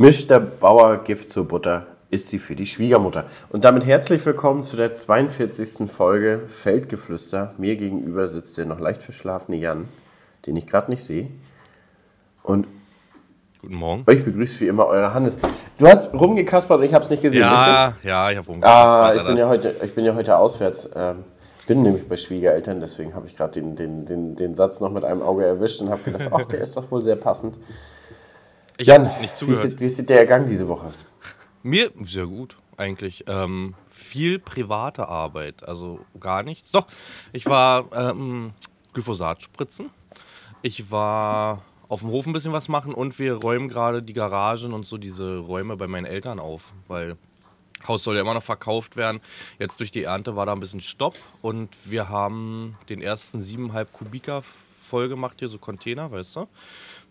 Mischt der Bauer Gift zur Butter, ist sie für die Schwiegermutter. Und damit herzlich willkommen zu der 42. Folge Feldgeflüster. Mir gegenüber sitzt der noch leicht verschlafene Jan, den ich gerade nicht sehe. Und Guten Morgen. euch begrüßt wie immer eure Hannes. Du hast rumgekaspert und ich habe es nicht gesehen. Ja, richtig? ja, ich habe Ah, rumgekaspert. ich bin ja heute, ich bin ja heute auswärts. Ähm, bin nämlich bei Schwiegereltern, deswegen habe ich gerade den, den, den, den Satz noch mit einem Auge erwischt und habe gedacht, ach, der ist doch wohl sehr passend. Ich Jan, nicht wie zugehört. sieht, wie sieht der Gang diese Woche? Mir sehr gut eigentlich. Ähm, viel private Arbeit, also gar nichts. Doch, ich war ähm, Glyphosat spritzen. Ich war auf dem Hof ein bisschen was machen und wir räumen gerade die Garagen und so diese Räume bei meinen Eltern auf, weil Haus soll ja immer noch verkauft werden. Jetzt durch die Ernte war da ein bisschen Stopp und wir haben den ersten 7,5 Kubika voll gemacht, hier so Container, weißt du?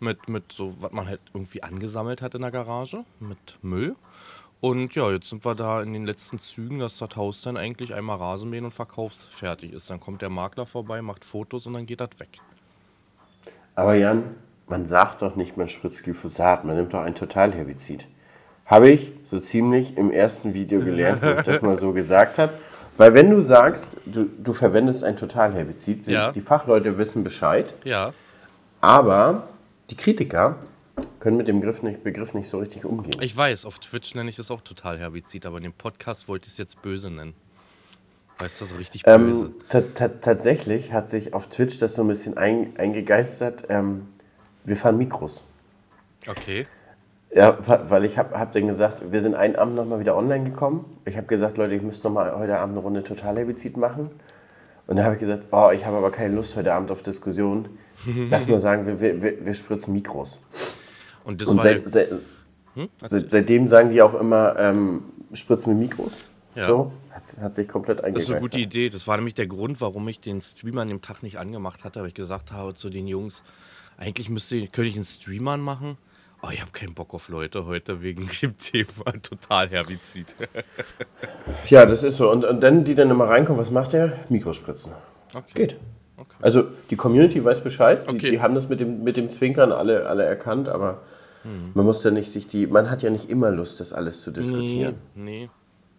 Mit, mit so, was man halt irgendwie angesammelt hat in der Garage, mit Müll. Und ja, jetzt sind wir da in den letzten Zügen, dass das Haus dann eigentlich einmal Rasenmähen und verkaufsfertig ist. Dann kommt der Makler vorbei, macht Fotos und dann geht das weg. Aber Jan, man sagt doch nicht, man spritzt Glyphosat, man nimmt doch ein Totalherbizid. Habe ich so ziemlich im ersten Video gelernt, wo ich das mal so gesagt habe. Weil wenn du sagst, du, du verwendest ein Totalherbizid, Ja. die Fachleute wissen Bescheid, Ja, aber die Kritiker können mit dem Begriff nicht, Begriff nicht so richtig umgehen. ich weiß, auf Twitch nenne ich das auch total Herbizid, aber in dem Podcast wollte ich es jetzt böse nennen. Weißt du, so richtig böse. Ähm, ta- ta- tatsächlich hat sich auf Twitch das so ein bisschen ein, eingegeistert. Ähm, wir fahren Mikros. Okay. Ja, weil ich habe hab denen gesagt, wir sind einen Abend nochmal wieder online gekommen. Ich habe gesagt, Leute, ich müsste nochmal heute Abend eine Runde Totalherbizid machen. Und dann habe ich gesagt, oh, ich habe aber keine Lust heute Abend auf Diskussion. Lass mal sagen, wir, wir, wir, spritzen Mikros. Und das Und seit, seit, hm? seit, seitdem sagen die auch immer, ähm, spritzen wir Mikros. Ja. So, hat, hat sich komplett Das ist eine gute Idee. Das war nämlich der Grund, warum ich den Streamer an dem Tag nicht angemacht hatte, weil ich gesagt habe zu den Jungs, eigentlich müsste, könnte ich einen Streamer machen. Oh, ich habe keinen Bock auf Leute heute wegen dem Thema total Herbizid. Ja, das ist so. Und, und dann, die dann immer reinkommen, was macht der? Mikrospritzen. Okay. Geht. Okay. Also die Community weiß Bescheid, die, Okay. die haben das mit dem, mit dem Zwinkern alle, alle erkannt, aber man muss ja nicht sich die, man hat ja nicht immer Lust, das alles zu Nee, diskutieren. nee,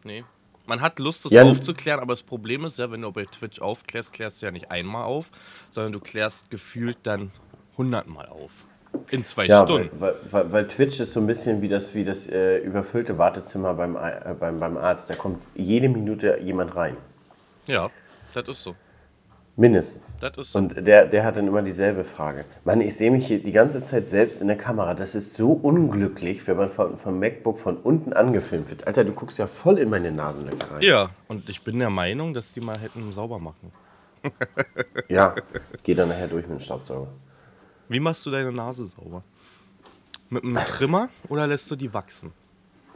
nee. Man hat Lust, das Ja, aufzuklären, aber das Problem ist ja, wenn du bei Twitch aufklärst, klärst du ja nicht einmal auf, sondern du klärst gefühlt dann hundertmal auf. In zwei Ja, Stunden. weil, weil, weil Twitch ist so ein bisschen wie das, wie das äh, überfüllte Wartezimmer beim, Ei- äh, beim, beim Arzt. Da kommt jede Minute jemand rein. Ja, das ist so. Mindestens. So. Und der, der hat dann immer dieselbe Frage. Mann, ich sehe mich hier die ganze Zeit selbst in der Kamera. Das ist so unglücklich, wenn man von, vom MacBook von unten angefilmt wird. Alter, du guckst ja voll in meine Nasenlöcher rein. Ja, und ich bin der Meinung, dass die mal hätten sauber machen. Ja, geh dann nachher durch mit dem Staubsauger. Wie machst du deine Nase sauber? Mit einem Trimmer oder lässt du die wachsen?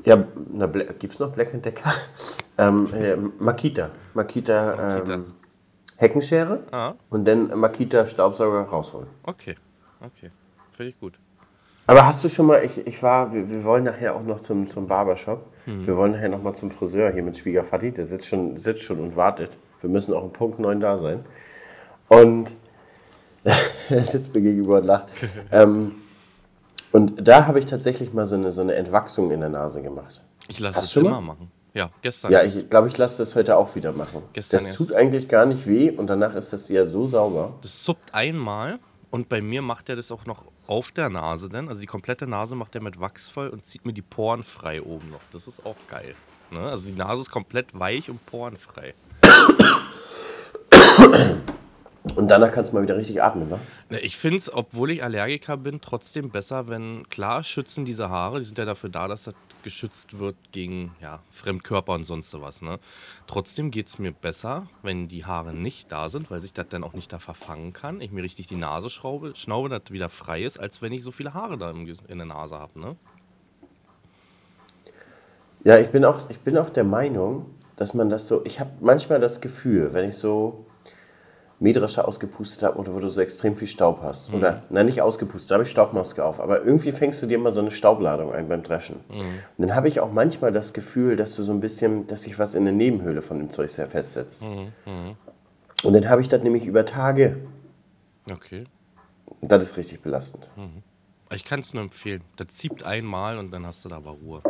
Ja, na, Bla- gibt's noch Black Decker? ähm, äh, Makita. Makita, Makita. Ähm, Heckenschere Ah. und dann Makita Staubsauger rausholen. Okay, okay. Finde ich gut. Aber hast du schon mal, ich, ich war, wir, wir wollen nachher auch noch zum, zum Barbershop. Wir wollen nachher noch mal zum Friseur hier mit Schwiegervati. Der sitzt schon, sitzt schon und wartet. Wir müssen auch um Punkt 9 da sein. Und er sitzt mir gegenüber und lacht. ähm, und da habe ich tatsächlich mal so eine, so eine Entwachsung in der Nase gemacht. Ich lasse es immer mal? machen. Ja, gestern. Ja, ich glaube, ich lasse das heute auch wieder machen. Gestern das erst. tut eigentlich gar nicht weh und danach ist das ja so sauber. Das suppt einmal und bei mir macht er das auch noch auf der Nase denn. Also die komplette Nase macht er mit Wachs voll und zieht mir die Poren frei oben noch. Das ist auch geil. Ne? Also die Nase ist komplett weich und porenfrei. Und danach kannst du mal wieder richtig atmen, wa? Ne, Ich finde es, obwohl ich Allergiker bin, trotzdem besser, wenn, klar, schützen diese Haare, die sind ja dafür da, dass das geschützt wird gegen ja, Fremdkörper und sonst sowas. Ne? Trotzdem geht es mir besser, wenn die Haare nicht da sind, weil sich das dann auch nicht da verfangen kann. Ich mir richtig die Nase schraube, schnaube, das wieder frei ist, als wenn ich so viele Haare da in der Nase habe. Ne? Ja, ich bin auch, ich bin auch der Meinung, dass man das so. Ich habe manchmal das Gefühl, wenn ich so Mähdrescher ausgepustet habe oder wo du so extrem viel Staub hast. Oder, nein, nicht ausgepustet, da habe ich Staubmaske auf. Aber irgendwie fängst du dir immer so eine Staubladung ein beim Dreschen. Und dann habe ich auch manchmal das Gefühl, dass du so ein bisschen, dass sich was in der Nebenhöhle von dem Zeug sehr festsetzt. Und dann habe ich das nämlich über Tage. Okay. Und das ist richtig belastend. Ich kann es nur empfehlen. Das zieht einmal und dann hast du da aber Ruhe.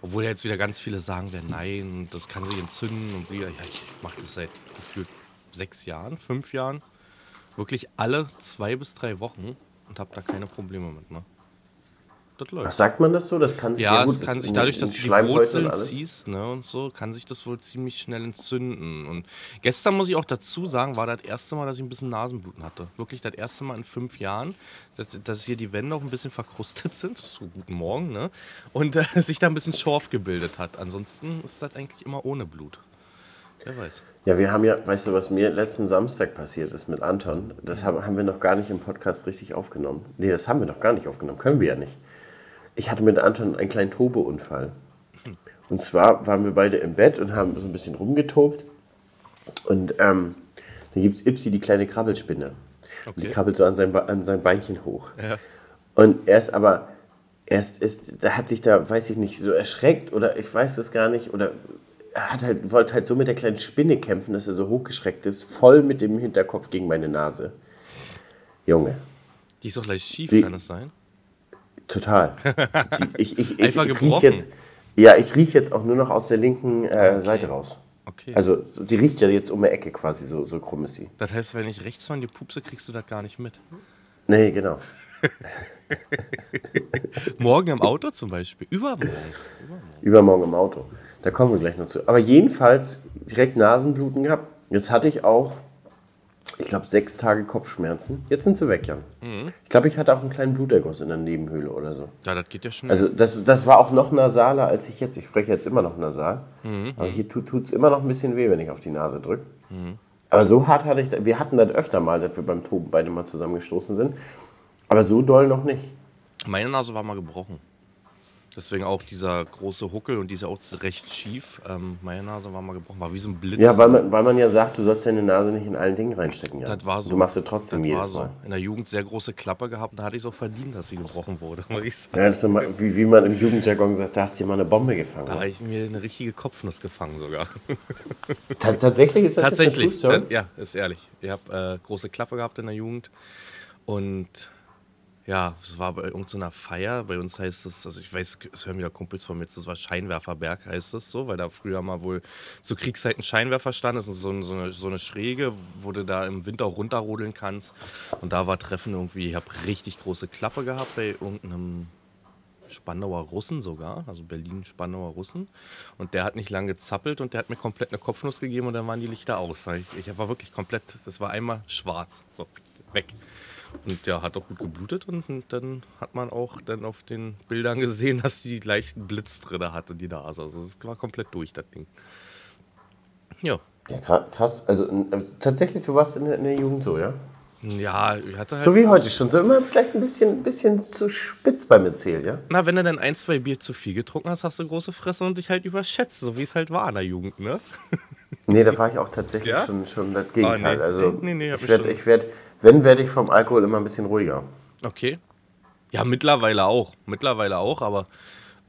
Obwohl ja jetzt wieder ganz viele sagen werden, nein, das kann sich entzünden und wieder. Ja, ich mache das seit gefühlt sechs Jahren, fünf Jahren. Wirklich alle zwei bis drei Wochen und habe da keine Probleme mit. Ne? Das läuft. Sagt man das so? Das kann sich ja, ja gut, kann sich dadurch, dass du die Wurzeln ziehst ne, und so, kann sich das wohl ziemlich schnell entzünden. Und gestern muss ich auch dazu sagen, war das erste Mal, dass ich ein bisschen Nasenbluten hatte. Wirklich das erste Mal in fünf Jahren, dass, dass hier die Wände auch ein bisschen verkrustet sind. So guten Morgen, ne? Und äh, sich da ein bisschen Schorf gebildet hat. Ansonsten ist das eigentlich immer ohne Blut. Wer weiß. Ja, wir haben ja, weißt du, was mir letzten Samstag passiert ist mit Anton? Das haben wir noch gar nicht im Podcast richtig aufgenommen. Nee, das haben wir noch gar nicht aufgenommen. Können wir ja nicht ich hatte mit Anton einen kleinen Tobeunfall. Und zwar waren wir beide im Bett und haben so ein bisschen rumgetobt. Und ähm, dann gibt es Ipsi, die kleine Krabbelspinne. Okay. Und die krabbelt so an sein, an sein Beinchen hoch. Ja. Und er ist aber, er ist, ist, da hat sich da, weiß ich nicht, so erschreckt oder ich weiß das gar nicht. Oder er hat halt, wollte halt so mit der kleinen Spinne kämpfen, dass er so hochgeschreckt ist, voll mit dem Hinterkopf gegen meine Nase. Junge. Die ist doch gleich schief, Wie, kann das sein? Total. Die, ich ich, ich, ich riech jetzt, ja, ich rieche jetzt auch nur noch aus der linken äh, okay. Seite raus. Okay. Also die riecht ja jetzt um die Ecke quasi, so, so krumm ist sie. Das heißt, wenn ich rechts von dir pupse, kriegst du das gar nicht mit? Nee, genau. Morgen im Auto zum Beispiel? Übermorgen. Übermorgen. Übermorgen im Auto. Da kommen wir gleich noch zu. Aber jedenfalls direkt Nasenbluten gehabt. Jetzt hatte ich auch ich glaube, sechs Tage Kopfschmerzen. Jetzt sind sie weg, Jan. Mhm. Ich glaube, ich hatte auch einen kleinen Bluterguss in der Nebenhöhle oder so. Ja, das geht ja schnell. Also das, das war auch noch nasaler als ich jetzt. Ich spreche jetzt immer noch nasal. Mhm. Aber hier tut es immer noch ein bisschen weh, wenn ich auf die Nase drücke. Mhm. Aber so hart hatte ich, wir hatten das öfter mal, dass wir beim Toben beide mal zusammengestoßen sind. Aber so doll noch nicht. Meine Nase war mal gebrochen. Deswegen auch dieser große Huckel und die ist ja auch recht schief. Ähm, meine Nase war mal gebrochen, war wie so ein Blitz. Ja, weil man, weil man ja sagt, du sollst deine Nase nicht in allen Dingen reinstecken. Ja. Das war so. Du machst ja trotzdem das jedes so. Mal. In der Jugend sehr große Klappe gehabt, da hatte ich es auch verdient, dass sie gebrochen wurde, muss ich sagen. Ja, das ist mal, wie, wie man im Jugendjargon sagt, da hast du dir mal eine Bombe gefangen. Da habe ich mir eine richtige Kopfnuss gefangen sogar. tatsächlich ist das Tatsächlich, das, ja, ist ehrlich. Ich habe äh, große Klappe gehabt in der Jugend und ja, es war bei irgendeiner Feier. Bei uns heißt es, also ich weiß, es hören wieder Kumpels von mir, das war Scheinwerferberg, heißt es so, weil da früher mal wohl zu Kriegszeiten Scheinwerfer stand. Das ist so, so, eine, so eine Schräge, wo du da im Winter runterrodeln kannst. Und da war Treffen irgendwie, ich habe richtig große Klappe gehabt bei irgendeinem Spandauer Russen sogar, also Berlin-Spandauer Russen. Und der hat nicht lange gezappelt und der hat mir komplett eine Kopfnuss gegeben und dann waren die Lichter aus. Ich, ich war wirklich komplett, das war einmal schwarz, so weg. Und der hat auch gut geblutet und, und, dann hat man auch dann auf den Bildern gesehen, dass die leichten Blitz drin hatte, die Nase. Also es war komplett durch, das Ding. Ja. Ja, krass. Also äh, tatsächlich, du warst in der, in der Jugend so, ja? Ja, ich hatte halt. So wie heute schon. So immer vielleicht ein bisschen, bisschen zu spitz beim Erzählen, ja? Na, wenn du dann ein, zwei Bier zu viel getrunken hast, hast du große Fresse und dich halt überschätzt, so wie es halt war in der Jugend, ne? Nee, da war ich auch tatsächlich ja? schon, schon das Gegenteil. Oh, nee. Also nee, nee, ich werde, ich werd, wenn, werde ich vom Alkohol immer ein bisschen ruhiger. Okay. Ja, mittlerweile auch. Mittlerweile auch, aber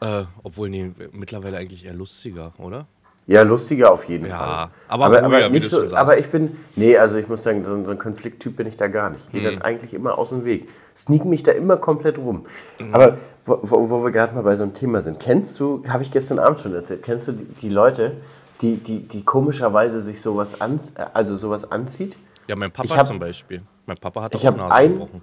äh, obwohl, nee, mittlerweile eigentlich eher lustiger, oder? Ja, lustiger auf jeden ja, Fall. Aber, aber, ruhiger, aber nicht so, aber ich bin, nee, also ich muss sagen, so, so ein Konflikttyp bin ich da gar nicht. Ich gehe hm. eigentlich immer aus dem Weg. Sneak mich da immer komplett rum. Mhm. Aber wo, wo, wo wir gerade mal bei so einem Thema sind, kennst du, habe ich gestern Abend schon erzählt, kennst du die, die Leute, die, die, die komischerweise sich sowas, an, also sowas anzieht. Ja, mein Papa hab, zum Beispiel. Mein Papa hat auch Nase ein, gebrochen.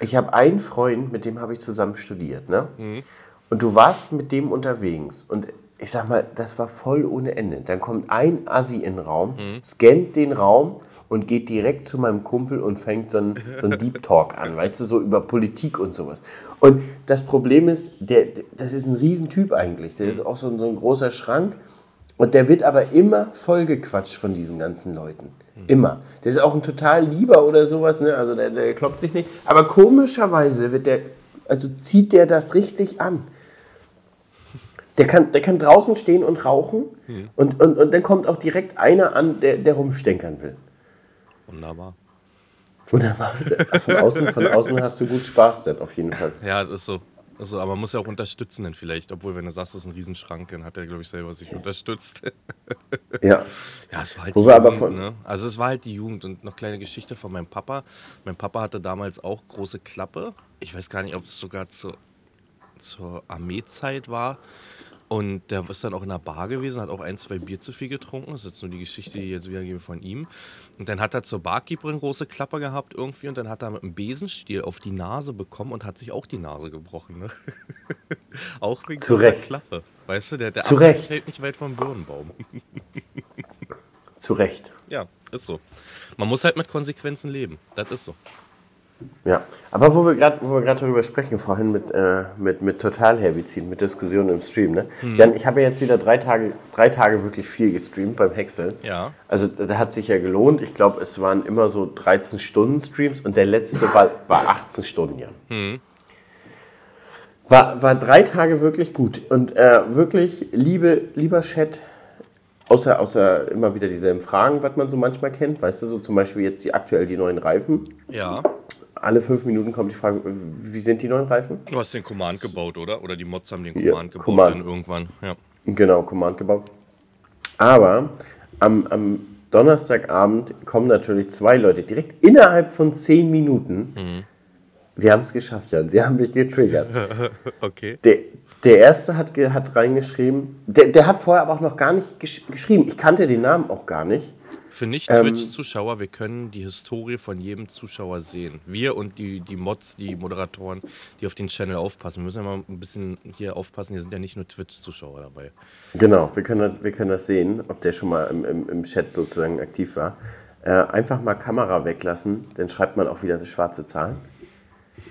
Ich habe einen Freund, mit dem habe ich zusammen studiert. Ne? Mhm. Und du warst mit dem unterwegs. Und ich sag mal, das war voll ohne Ende. Dann kommt ein Assi in den Raum, mhm. scannt den Raum und geht direkt zu meinem Kumpel und fängt so einen, so einen Deep Talk an, weißt du, so über Politik und sowas. Und das Problem ist, der, das ist ein Riesentyp eigentlich. Der mhm. ist auch so, so ein großer Schrank. Und der wird aber immer vollgequatscht von diesen ganzen Leuten. Immer. Der ist auch ein total Lieber oder sowas, ne? Also der, der kloppt sich nicht. Aber komischerweise wird der, also zieht der das richtig an. Der kann, der kann draußen stehen und rauchen hm. und, und, und dann kommt auch direkt einer an, der, der rumstenkern will. Wunderbar. Wunderbar. Von außen, von außen hast du gut Spaß dann auf jeden Fall. Ja, es ist so. Also, aber man muss ja auch unterstützen dann vielleicht, obwohl wenn du sagst, das ist ein Riesenschrank, dann hat er, glaube ich, selber sich unterstützt. ja. Ja, es war halt Wo die Jugend, von ne? Also es war halt die Jugend und noch kleine Geschichte von meinem Papa. Mein Papa hatte damals auch große Klappe ich weiß gar nicht, ob es sogar zu, zur Armeezeit war. Und der ist dann auch in der Bar gewesen, hat auch ein, zwei Bier zu viel getrunken. Das ist jetzt nur die Geschichte, die ich jetzt wiedergebe von ihm. Und dann hat er zur Barkeeperin große Klappe gehabt irgendwie und dann hat er mit einem Besenstiel auf die Nase bekommen und hat sich auch die Nase gebrochen. Ne? auch wegen Zu dieser. Klappe. Weißt du, der, der fällt nicht weit vom Birnenbaum. Zu Recht. ja, ist so. Man muss halt mit Konsequenzen leben. Das ist so. Ja, aber wo wir gerade darüber sprechen, vorhin mit, äh, mit, mit Totalherbizid, mit Diskussionen im Stream, ne? Jan, ich habe ja jetzt wieder drei Tage, drei Tage wirklich viel gestreamt beim Häcksel. Ja. Also da hat sich ja gelohnt. Ich glaube, es waren immer so 13 Stunden Streams und der letzte war, war 18 Stunden, Jan. War, war drei Tage wirklich gut. Und äh, wirklich, liebe, lieber Chat, außer, außer immer wieder dieselben Fragen, was man so manchmal kennt, weißt du, so zum Beispiel jetzt die aktuell die neuen Reifen. Ja. Alle fünf Minuten kommt die Frage, wie sind die neuen Reifen? Du hast den Command gebaut, oder? Oder die Mods haben den Ja, Command gebaut Command. dann irgendwann. Ja. Genau, Command gebaut. Aber am, am Donnerstagabend kommen natürlich zwei Leute direkt innerhalb von zehn Minuten. Sie haben es geschafft, Jan. Sie haben mich getriggert. Okay. Der, der erste hat, hat reingeschrieben, der, der hat vorher aber auch noch gar nicht gesch geschrieben. Ich kannte den Namen auch gar nicht. Für Ähm, Nicht-Twitch-Zuschauer, wir können die Historie von jedem Zuschauer sehen. Wir und die, die Mods, die Moderatoren, die auf den Channel aufpassen. Wir müssen ja mal ein bisschen hier aufpassen, hier sind ja nicht nur Twitch-Zuschauer dabei. Genau, wir können das, wir können das sehen, ob der schon mal im, im, im Chat sozusagen aktiv war. Äh, einfach mal Kamera weglassen, dann schreibt man auch wieder schwarze Zahlen.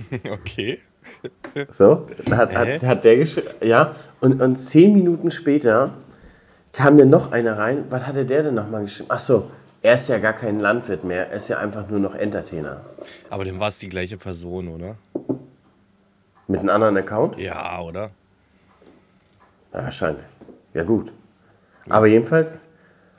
Okay. So, hat, hat, hat der geschrieben, ja, und, und zehn Minuten später kam dann noch einer rein. Was hatte der denn nochmal geschrieben? Ach so, er ist ja gar kein Landwirt mehr, er ist ja einfach nur noch Entertainer. Aber dann war es die gleiche Person, oder? Mit einem anderen Account? Ja, oder? Ja, wahrscheinlich. Ja, gut. Aber jedenfalls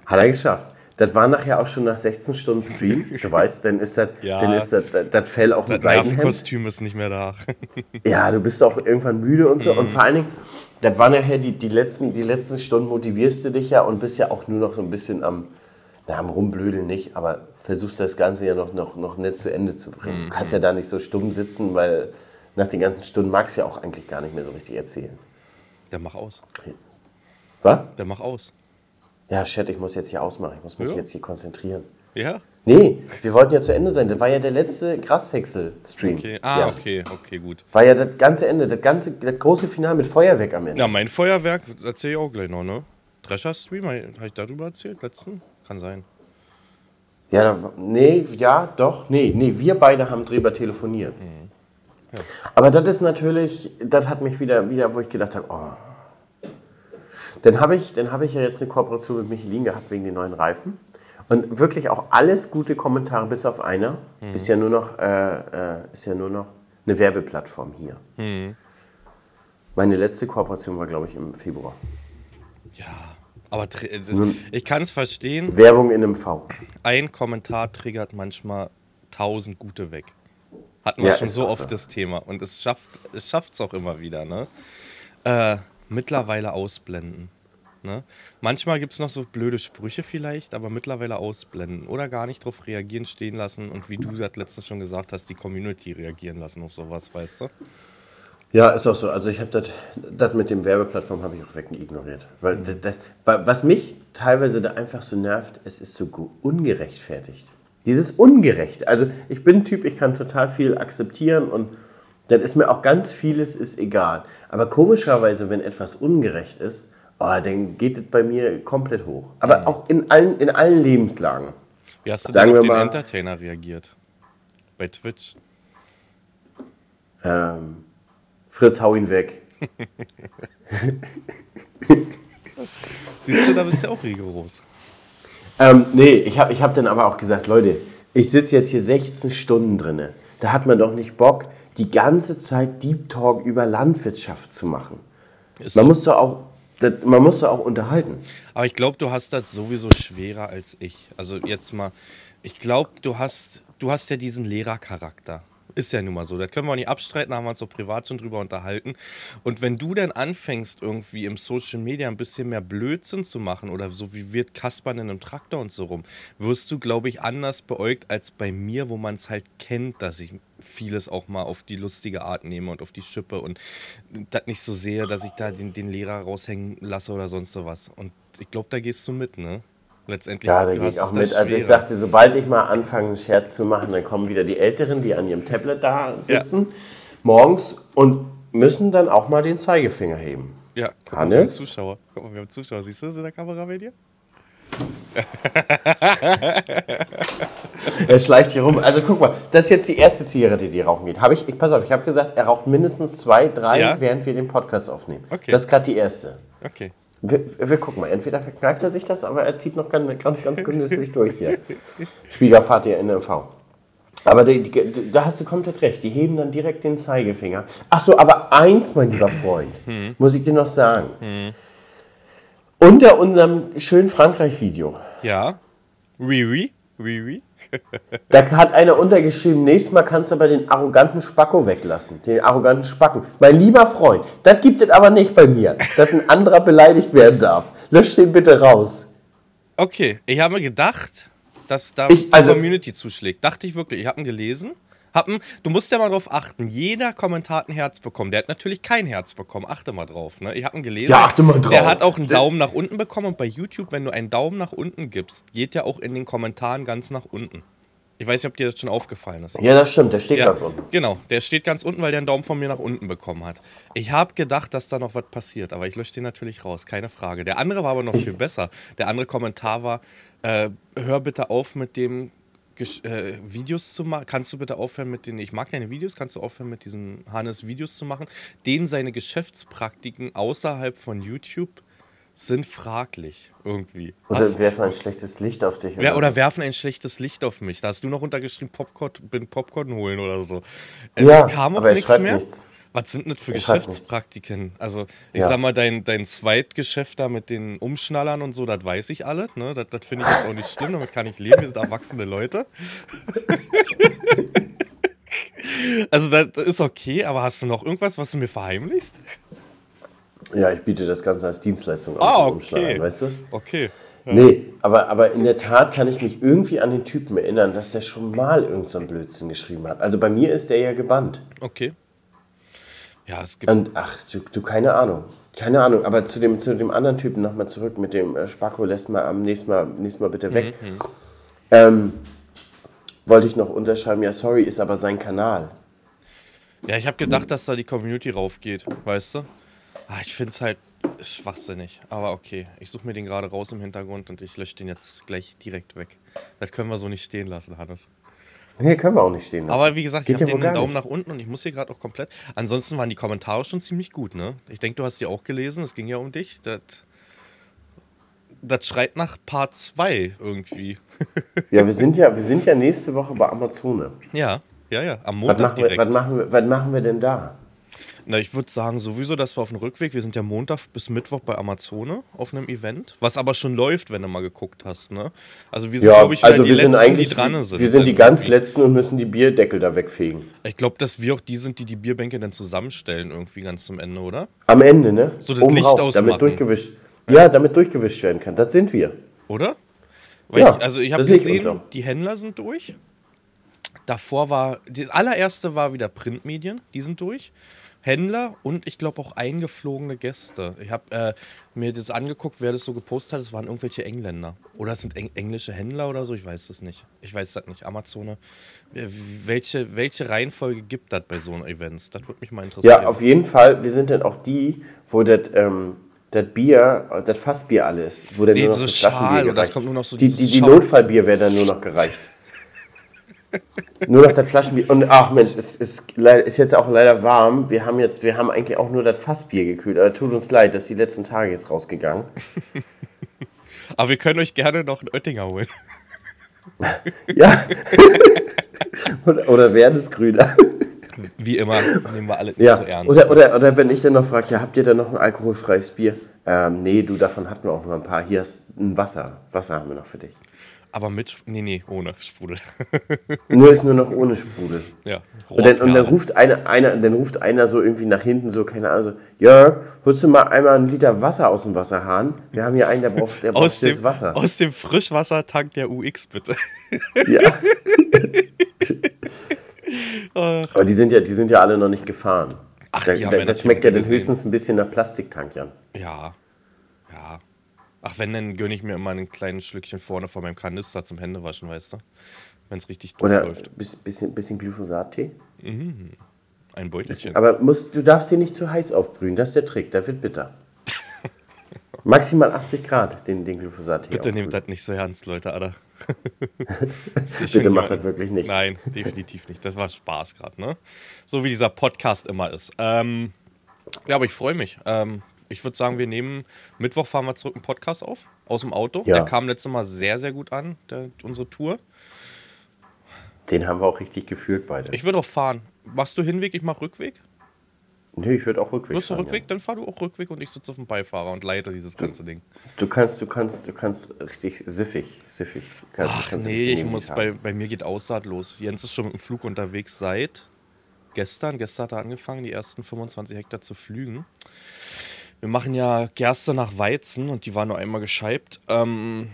hat er geschafft. Das war nachher auch schon nach 16 Stunden Stream. Du weißt, dann ist das, Ja. dann ist das, das, das Fell auf dem Das Seidenhemd. Nervenkostüm ist nicht mehr da. Ja, du bist auch irgendwann müde und so. Und vor allen Dingen, das waren nachher die, die, letzten, die letzten Stunden, motivierst du dich ja und bist ja auch nur noch so ein bisschen am, na, am Rumblödeln nicht, aber versuchst das Ganze ja noch, noch, noch nett zu Ende zu bringen. Du kannst ja da nicht so stumm sitzen, weil nach den ganzen Stunden magst du ja auch eigentlich gar nicht mehr so richtig erzählen. Der mach aus. Was? Der mach aus. Ja, Chat, ich muss jetzt hier ausmachen. Ich muss mich Ja. jetzt hier konzentrieren. Ja? Nee, wir wollten ja zu Ende sein. Das war ja der letzte Grashäcksel-Stream. Okay. Ah, ja. okay, okay, gut. War ja das ganze Ende, das ganze, das große Finale mit Feuerwerk am Ende. Ja, mein Feuerwerk erzähle ich auch gleich noch, ne? Drescher-Stream, habe ich darüber erzählt? Letzten? Kann sein. Ja, da, nee, ja, doch, nee, nee, wir beide haben drüber telefoniert. Aber das ist natürlich, das hat mich wieder, wieder wo ich gedacht habe, oh. Dann habe ich, dann habe ich ja jetzt eine Kooperation mit Michelin gehabt wegen den neuen Reifen. Und wirklich auch alles gute Kommentare, bis auf einer, ist ja nur noch, äh, äh, ist ja nur noch eine Werbeplattform hier. Meine letzte Kooperation war, glaube ich, im Februar. Ja. Aber ist, ich kann es verstehen. Werbung in einem V. Ein Kommentar triggert manchmal tausend gute weg. Hatten wir Ja, schon so oft so. das Thema. Und es schafft es schafft's auch immer wieder, ne? Äh, mittlerweile ausblenden. Ne? Manchmal gibt es noch so blöde Sprüche vielleicht, aber mittlerweile ausblenden. Oder gar nicht drauf reagieren, stehen lassen. Und wie du das letztens schon gesagt hast, die Community reagieren lassen auf sowas, weißt du? Ja, ist auch so. Also ich habe das, mit dem Werbeplattform habe ich auch weg ignoriert. Weil das, das, wa- was mich teilweise da einfach so nervt, es ist so ungerechtfertigt. Dieses Ungerecht. Also ich bin ein Typ, ich kann total viel akzeptieren und dann ist mir auch ganz vieles ist egal. Aber komischerweise, wenn etwas ungerecht ist, oh, dann geht es bei mir komplett hoch. Aber auch in allen, in allen Lebenslagen. Wie hast du Sagen denn auf den mal- Entertainer reagiert? Bei Twitch? Ähm, Fritz, hau ihn weg. Siehst du, da bist du auch rigoros. Ähm, nee, ich habe ich hab dann aber auch gesagt, Leute, ich sitze jetzt hier 16 Stunden drinne. Da hat man doch nicht Bock, die ganze Zeit Deep Talk über Landwirtschaft zu machen. Ist Man so. muss doch auch, man muss doch auch unterhalten. Aber ich glaube, du hast das sowieso schwerer als ich. Also jetzt mal, ich glaube, du hast, du hast ja diesen Lehrercharakter. Ist ja nun mal so. Das können wir auch nicht abstreiten, da haben wir uns auch privat schon drüber unterhalten. Und wenn du dann anfängst, irgendwie im Social Media ein bisschen mehr Blödsinn zu machen oder so wie wird Kaspern in einem Traktor und so rum, wirst du, glaube ich, anders beäugt als bei mir, wo man es halt kennt, dass ich vieles auch mal auf die lustige Art nehme und auf die Schippe und das nicht so sehe, dass ich da den, den Lehrer raushängen lasse oder sonst sowas. Und ich glaube, da gehst du mit, ne? Letztendlich. Ja, da gehe ich auch mit. Also ich sagte, sobald ich mal anfange, einen Scherz zu machen, dann kommen wieder die Älteren, die an ihrem Tablet da sitzen, ja. morgens und müssen dann auch mal den Zeigefinger heben. Ja, guck Hannes? Mal, wir haben Zuschauer. Guck mal, wir haben Zuschauer. Siehst du das in der Kamera bei dir? Er schleicht hier rum. Also guck mal, das ist jetzt die erste Zigarette, die rauchen geht. Hab ich, ich, pass auf, ich habe gesagt, er raucht mindestens zwei, drei, ja? während wir den Podcast aufnehmen. Okay. Das ist gerade die erste. Okay. Wir, wir, gucken mal, entweder verkneift er sich das, aber er zieht noch ganz, ganz, ganz genüsslich durch hier. Schwiegervater NMV. Aber die, die, da hast du komplett recht. Die heben dann direkt den Zeigefinger. Ach so, aber eins, mein lieber Freund, hm. muss ich dir noch sagen. Hm. Unter unserem schönen Frankreich-Video. Ja. Oui, oui. Oui, oui. da hat einer untergeschrieben, nächstes Mal kannst du aber den arroganten Spacko weglassen. Den arroganten Spacken. Mein lieber Freund, das gibt es aber nicht bei mir, dass ein anderer beleidigt werden darf. Lösch den bitte raus. Okay, ich habe mir gedacht, dass da ich, also, die Community zuschlägt. Dachte ich wirklich. Ich habe ihn gelesen. Happen, du musst ja mal drauf achten, jeder Kommentar hat ein Herz bekommen. Der hat natürlich kein Herz bekommen. Achte mal drauf. Ne? Ich habe ihn gelesen. Ja, achte mal drauf. Der hat auch einen Daumen nach unten bekommen. Und bei YouTube, wenn du einen Daumen nach unten gibst, geht der auch in den Kommentaren ganz nach unten. Ich weiß nicht, ob dir das schon aufgefallen ist. Ja, das stimmt. Der steht ja, ganz unten. Genau, der steht ganz unten, weil der einen Daumen von mir nach unten bekommen hat. Ich habe gedacht, dass da noch was passiert, aber ich lösche den natürlich raus. Keine Frage. Der andere war aber noch viel besser. Der andere Kommentar war, äh, hör bitte auf mit dem äh, Videos zu machen. Kannst du bitte aufhören mit den, ich mag deine Videos, kannst du aufhören mit diesen Hannes Videos zu machen? Den seine Geschäftspraktiken außerhalb von YouTube sind fraglich irgendwie. Oder hast, werfen ein schlechtes Licht auf dich. Oder? oder? werfen ein schlechtes Licht auf mich. Da hast du noch untergeschrieben, Popcorn, bin Popcorn holen oder so. Ja, es kam auch nichts mehr. Nichts. Was sind das für ich Geschäftspraktiken? Also, ich ja. sag mal, dein, dein Zweitgeschäft da mit den Umschnallern und so, das weiß ich alle. Ne? Das, das finde ich jetzt auch nicht schlimm, damit kann ich leben. Wir sind erwachsene Leute. also, das, das ist okay, aber hast du noch irgendwas, was du mir verheimlichst? Ja, ich biete das Ganze als Dienstleistung an. Ah, okay. weißt du? Okay. Ja. Nee, aber, aber in der Tat kann ich mich irgendwie an den Typen erinnern, dass der schon mal irgendeinen so Blödsinn geschrieben hat. Also bei mir ist der ja gebannt. Okay. Ja, es gibt. Und, ach, du, du, keine Ahnung. Keine Ahnung, aber zu dem, zu dem anderen Typen nochmal zurück mit dem äh, Spacko, lässt mal am nächsten Mal, nächsten mal bitte weg. Mhm. mhm. Ähm, wollte ich noch unterschreiben, ja, sorry, ist aber sein Kanal. Ja, ich habe gedacht, dass da die Community raufgeht, weißt du? Ah, ich finde es halt schwachsinnig, aber okay. Ich suche mir den gerade raus im Hintergrund und ich lösche den jetzt gleich direkt weg. Das können wir so nicht stehen lassen, Hannes. Nee, können wir auch nicht stehen lassen. Aber wie gesagt, Geht ich habe den Daumen nicht. nach unten und ich muss hier gerade auch komplett. Ansonsten waren die Kommentare schon ziemlich gut, ne? Ich denke, du hast die auch gelesen, es ging ja um dich. Das, das schreit nach Part 2 irgendwie. ja, wir sind ja, wir sind ja nächste Woche bei Amazone. Ja, ja, ja. Am Montag was machen direkt. Wir, was, machen wir, was machen wir denn da? Na, ich würde sagen sowieso, dass wir auf dem Rückweg, wir sind ja Montag bis Mittwoch bei Amazone auf einem Event, was aber schon läuft, wenn du mal geguckt hast, ne? Also wir sind, ja, glaube ich, also die wir Letzten, sind eigentlich, die dran sind. Wir sind die ganz Letzten und müssen die Bierdeckel da wegfegen. Ich glaube, dass wir auch die sind, die die Bierbänke dann zusammenstellen irgendwie ganz zum Ende, oder? Am Ende, ne? So das Oben Licht rauf, ausmachen. Damit durchgewischt, ja. ja, damit durchgewischt werden kann. Das sind wir. Oder? Weil ja, ich, also ich habe gesehen, die Händler sind durch. Davor war, das allererste war wieder Printmedien, die sind durch. Händler und ich glaube auch eingeflogene Gäste. Ich habe äh, mir das angeguckt, wer das so gepostet hat. Es waren irgendwelche Engländer. Oder es sind eng englische Händler oder so. Ich weiß das nicht. Ich weiß das nicht. Amazone. Äh, welche, welche Reihenfolge gibt das bei so einem Events? Das würde mich mal interessieren. Ja, auf jeden Fall. Wir sind dann auch die, wo das. Ähm das Bier, das Fassbier alles, wo dann nee, nur noch so das Flaschenbier gereicht. So die, die, die Notfallbier wäre dann nur noch gereicht. Nur noch das Flaschenbier. Und ach Mensch, es ist, ist jetzt auch leider warm. Wir haben jetzt, wir haben eigentlich auch nur das Fassbier gekühlt. Aber tut uns leid, das ist die letzten Tage jetzt rausgegangen. Aber wir können euch gerne noch einen Oettinger holen. ja. oder, oder Werdesgrüner. Wie immer nehmen wir alle nicht ja. so ernst. Oder, oder, oder wenn ich dann noch frage, ja, habt ihr denn noch ein alkoholfreies Bier? Ähm, nee, du, davon hatten wir auch noch ein paar. Hier ist ein Wasser. Wasser haben wir noch für dich. Aber mit, nee, nee, ohne Sprudel. Nur ist nur noch ohne Sprudel. ja. Und dann, und dann ruft einer, einer, dann ruft einer so irgendwie nach hinten so, keine Ahnung, so, Jörg, holst du mal einmal einen Liter Wasser aus dem Wasserhahn? Wir haben hier einen, der braucht, der braucht dem, Wasser. aus dem Frischwassertank der UX, bitte. ja. Aber die sind ja, die sind ja alle noch nicht gefahren. Ach, da, da, das schmeckt ja dann höchstens ein bisschen nach Plastiktank, Jan. Ja. Ja. Ach, wenn, dann gönne ich mir immer ein kleines Schlückchen vorne von meinem Kanister zum Händewaschen, weißt du? Wenn es richtig Oder durchläuft. bis, bisschen, bisschen Glyphosat-Tee. Ein Beutelchen. Aber musst, du darfst den nicht zu heiß aufbrühen, das ist der Trick, das wird bitter. Maximal 80 Grad, den, den Glyphosat-Tee Bitte aufbrühen. nehmt das nicht so ernst, Leute, Alter. Bitte macht das wirklich nicht. Nein, definitiv nicht. Das war Spaß gerade, ne? So wie dieser Podcast immer ist. Ähm, ja, aber ich freue mich. Ähm, ich würde sagen, wir nehmen Mittwoch fahren wir zurück einen Podcast auf aus dem Auto. Ja. Der kam letztes Mal sehr, sehr gut an, der, unsere Tour. Den haben wir auch richtig gefühlt beide. Ich würde auch fahren. Machst du Hinweg, ich mach Rückweg? nee, ich würde auch rückwärts Wirst du fahren, Rückweg, dann fahr du auch Rückweg und ich sitze auf dem Beifahrer und leite dieses ganze Ding. Ja. Du kannst, du kannst, du kannst richtig siffig, siffig. Kannst, Ach kannst nee, ich muss, haben. bei, bei mir geht Aussaat los. Jens ist schon mit dem Flug unterwegs seit gestern. Gestern hat er angefangen, die ersten 25 Hektar zu flügen. Wir machen ja Gerste nach Weizen und die war nur einmal gescheibt. Ähm,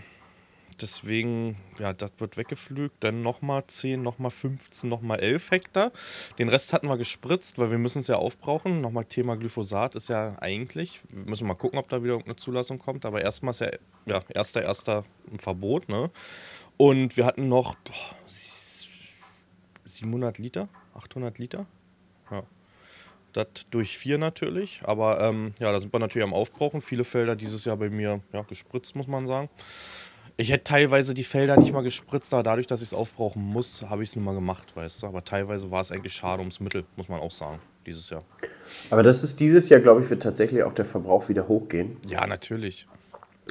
deswegen, ja, das wird weggepflügt. Dann nochmal 10, nochmal 15, nochmal 11 Hektar. Den Rest hatten wir gespritzt, weil wir müssen es ja aufbrauchen. Nochmal Thema Glyphosat ist ja eigentlich, wir müssen mal gucken, ob da wieder irgendeine Zulassung kommt. Aber erstmal ist ja, ja erster, erster ein Verbot, ne? Und wir hatten noch boah, s- 700 Liter, 800 Liter. Ja. Das durch vier natürlich. Aber ähm, ja, da sind wir natürlich am Aufbrauchen. Viele Felder dieses Jahr bei mir ja, gespritzt, muss man sagen. Ich hätte teilweise die Felder nicht mal gespritzt, aber dadurch, dass ich es aufbrauchen muss, habe ich es nicht mal gemacht, weißt du. Aber teilweise war es eigentlich schade ums Mittel, muss man auch sagen, dieses Jahr. Aber das ist dieses Jahr, glaube ich, wird tatsächlich auch der Verbrauch wieder hochgehen. Ja, natürlich.